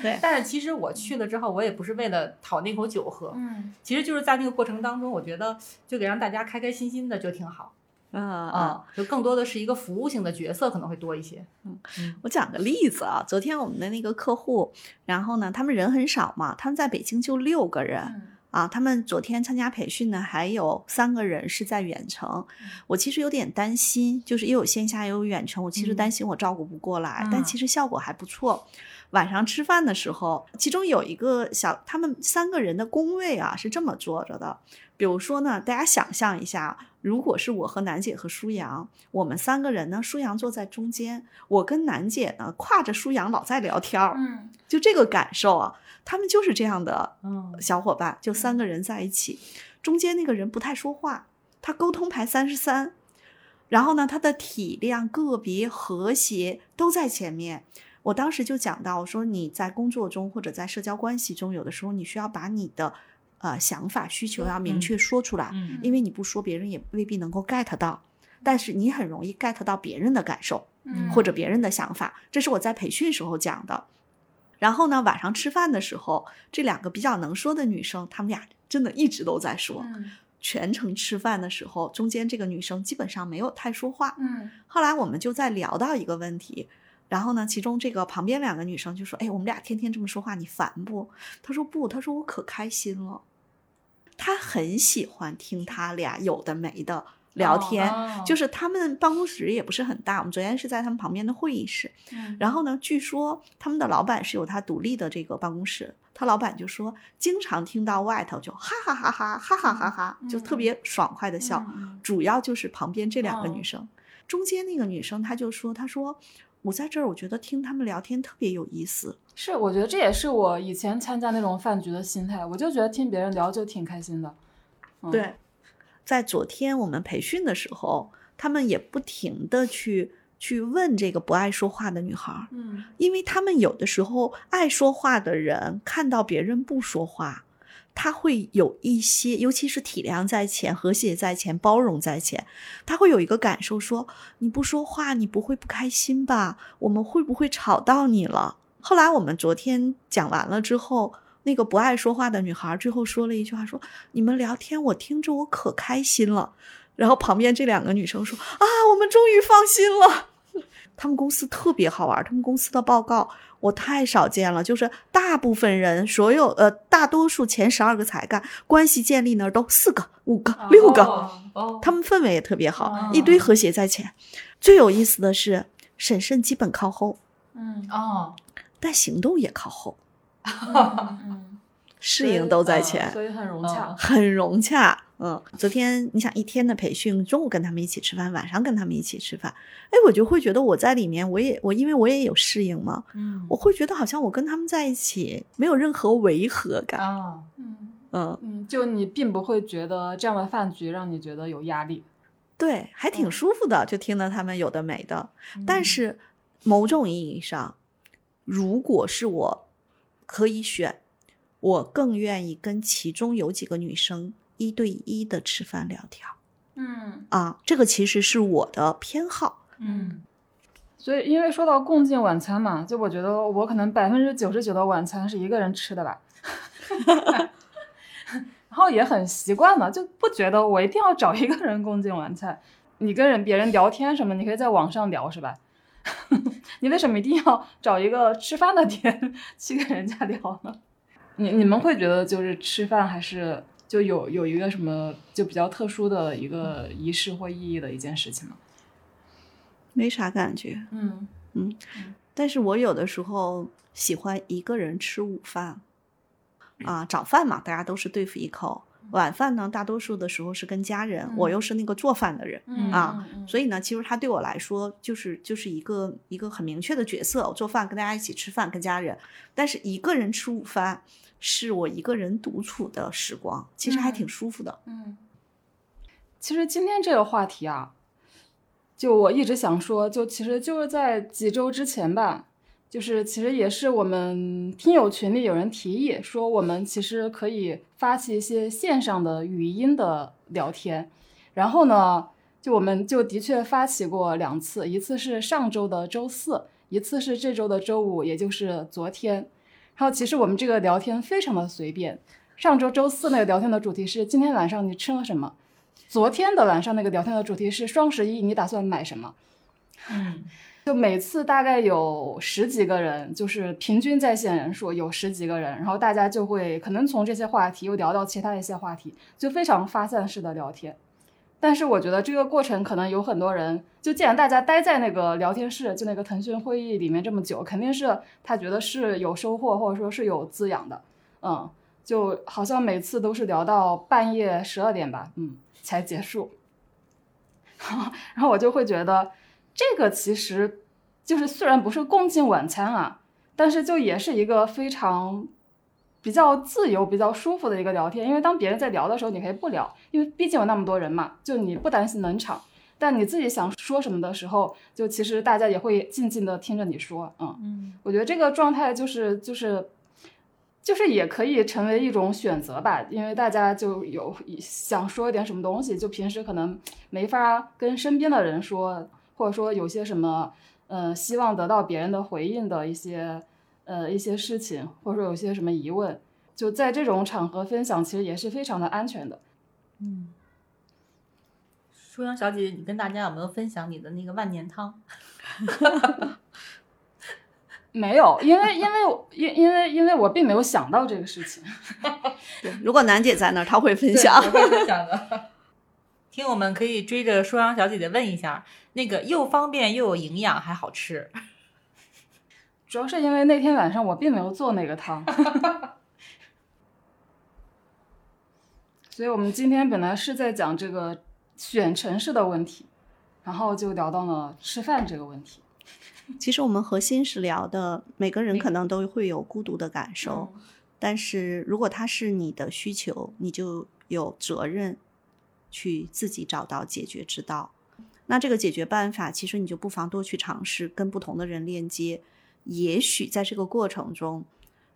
对 但是其实我去了之后，我也不是为了讨那口酒喝，嗯其实就是在那个过程当中，我觉得就给让大家开开心心的就挺好。嗯啊，就更多的是一个服务性的角色可能会多一些。嗯，我讲个例子啊，昨天我们的那个客户，然后呢，他们人很少嘛，他们在北京就六个人。啊，他们昨天参加培训呢，还有三个人是在远程。我其实有点担心，就是又有线下又有远程，我其实担心我照顾不过来。但其实效果还不错。晚上吃饭的时候，其中有一个小，他们三个人的工位啊是这么坐着的。比如说呢，大家想象一下，如果是我和楠姐和舒阳，我们三个人呢，舒阳坐在中间，我跟楠姐呢挎着舒阳老在聊天儿，嗯，就这个感受啊。他们就是这样的小伙伴，就三个人在一起，中间那个人不太说话，他沟通排三十三，然后呢，他的体量、个别、和谐都在前面。我当时就讲到，我说你在工作中或者在社交关系中，有的时候你需要把你的呃想法、需求要明确说出来，因为你不说，别人也未必能够 get 到，但是你很容易 get 到别人的感受或者别人的想法。这是我在培训时候讲的。然后呢，晚上吃饭的时候，这两个比较能说的女生，她们俩真的一直都在说。全程吃饭的时候，中间这个女生基本上没有太说话。嗯。后来我们就在聊到一个问题，然后呢，其中这个旁边两个女生就说：“哎，我们俩天天这么说话，你烦不？”她说：“不，她说我可开心了。”她很喜欢听他俩有的没的。聊天就是他们办公室也不是很大，我们昨天是在他们旁边的会议室。然后呢，据说他们的老板是有他独立的这个办公室，他老板就说经常听到外头就哈哈哈哈哈哈哈哈，就特别爽快的笑。主要就是旁边这两个女生，中间那个女生她就说：“她说我在这儿，我觉得听他们聊天特别有意思。”是，我觉得这也是我以前参加那种饭局的心态，我就觉得听别人聊就挺开心的。对。在昨天我们培训的时候，他们也不停的去去问这个不爱说话的女孩，嗯，因为他们有的时候爱说话的人看到别人不说话，他会有一些，尤其是体谅在前、和谐在前、包容在前，他会有一个感受说，你不说话，你不会不开心吧？我们会不会吵到你了？后来我们昨天讲完了之后。那个不爱说话的女孩最后说了一句话：“说你们聊天，我听着我可开心了。”然后旁边这两个女生说：“啊，我们终于放心了。”他们公司特别好玩，他们公司的报告我太少见了，就是大部分人，所有呃，大多数前十二个才干关系建立那儿都四个、五个、六个，哦，他们氛围也特别好，一堆和谐在前。最有意思的是，审慎基本靠后，嗯哦，但行动也靠后。嗯，适应都在前，所以很融洽，很融洽。嗯，昨天你想一天的培训，中午跟他们一起吃饭，晚上跟他们一起吃饭，哎，我就会觉得我在里面，我也我因为我也有适应嘛，嗯，我会觉得好像我跟他们在一起没有任何违和感啊，嗯。嗯。嗯，就你并不会觉得这样的饭局让你觉得有压力，对，还挺舒服的，就听到他们有的没的。但是某种意义上，如果是我。可以选，我更愿意跟其中有几个女生一对一的吃饭聊天。嗯啊，这个其实是我的偏好。嗯，所以因为说到共进晚餐嘛，就我觉得我可能百分之九十九的晚餐是一个人吃的吧，然后也很习惯了，就不觉得我一定要找一个人共进晚餐。你跟人别人聊天什么，你可以在网上聊，是吧？你为什么一定要找一个吃饭的点去跟人家聊呢？你你们会觉得就是吃饭还是就有有一个什么就比较特殊的一个仪式或意义的一件事情吗？没啥感觉，嗯嗯，但是我有的时候喜欢一个人吃午饭，啊，早饭嘛，大家都是对付一口。晚饭呢，大多数的时候是跟家人，我又是那个做饭的人啊，所以呢，其实他对我来说就是就是一个一个很明确的角色，我做饭跟大家一起吃饭，跟家人。但是一个人吃午饭是我一个人独处的时光，其实还挺舒服的。嗯，其实今天这个话题啊，就我一直想说，就其实就是在几周之前吧。就是其实也是我们听友群里有人提议说，我们其实可以发起一些线上的语音的聊天。然后呢，就我们就的确发起过两次，一次是上周的周四，一次是这周的周五，也就是昨天。然后其实我们这个聊天非常的随便。上周周四那个聊天的主题是今天晚上你吃了什么？昨天的晚上那个聊天的主题是双十一，你打算买什么？嗯，就每次大概有十几个人，就是平均在线人数有十几个人，然后大家就会可能从这些话题又聊到其他一些话题，就非常发散式的聊天。但是我觉得这个过程可能有很多人，就既然大家待在那个聊天室，就那个腾讯会议里面这么久，肯定是他觉得是有收获或者说是有滋养的，嗯，就好像每次都是聊到半夜十二点吧，嗯，才结束。然后我就会觉得，这个其实就是虽然不是共进晚餐啊，但是就也是一个非常。比较自由、比较舒服的一个聊天，因为当别人在聊的时候，你可以不聊，因为毕竟有那么多人嘛，就你不担心冷场。但你自己想说什么的时候，就其实大家也会静静的听着你说。嗯嗯，我觉得这个状态就是就是就是也可以成为一种选择吧，因为大家就有想说一点什么东西，就平时可能没法跟身边的人说，或者说有些什么呃希望得到别人的回应的一些。呃，一些事情，或者说有些什么疑问，就在这种场合分享，其实也是非常的安全的。嗯，舒阳小姐姐，你跟大家有没有分享你的那个万年汤？没有，因为因为因因为因为我并没有想到这个事情。对，如果楠姐在那儿，她会分享。会分享的。听我们可以追着舒阳小姐姐问一下，那个又方便又有营养还好吃。主要是因为那天晚上我并没有做那个汤，所以我们今天本来是在讲这个选城市的问题，然后就聊到了吃饭这个问题。其实我们核心是聊的，每个人可能都会有孤独的感受，但是如果它是你的需求，你就有责任去自己找到解决之道。那这个解决办法，其实你就不妨多去尝试，跟不同的人链接。也许在这个过程中，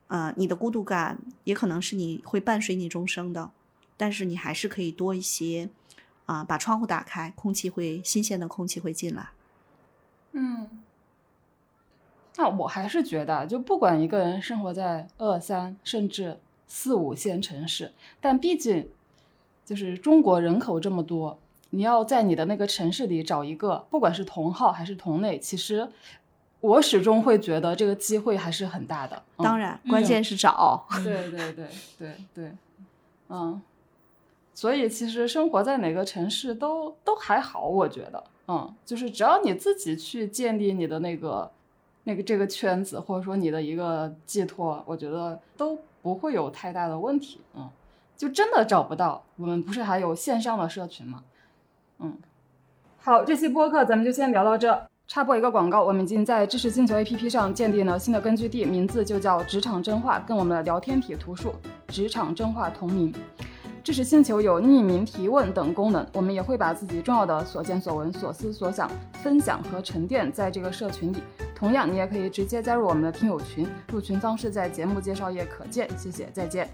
呃，你的孤独感也可能是你会伴随你终生的，但是你还是可以多一些，啊，把窗户打开，空气会新鲜的空气会进来。嗯，那我还是觉得，就不管一个人生活在二三甚至四五线城市，但毕竟就是中国人口这么多，你要在你的那个城市里找一个，不管是同号还是同类，其实。我始终会觉得这个机会还是很大的。当然，关键是找。对对对对对，嗯，所以其实生活在哪个城市都都还好，我觉得，嗯，就是只要你自己去建立你的那个那个这个圈子，或者说你的一个寄托，我觉得都不会有太大的问题。嗯，就真的找不到，我们不是还有线上的社群吗？嗯，好，这期播客咱们就先聊到这。插播一个广告，我们已经在知识星球 APP 上建立了新的根据地，名字就叫职场真话，跟我们的聊天体图书职场真话同名。知识星球有匿名提问等功能，我们也会把自己重要的所见所闻、所思所想分享和沉淀在这个社群里。同样，你也可以直接加入我们的听友群，入群方式在节目介绍页可见。谢谢，再见。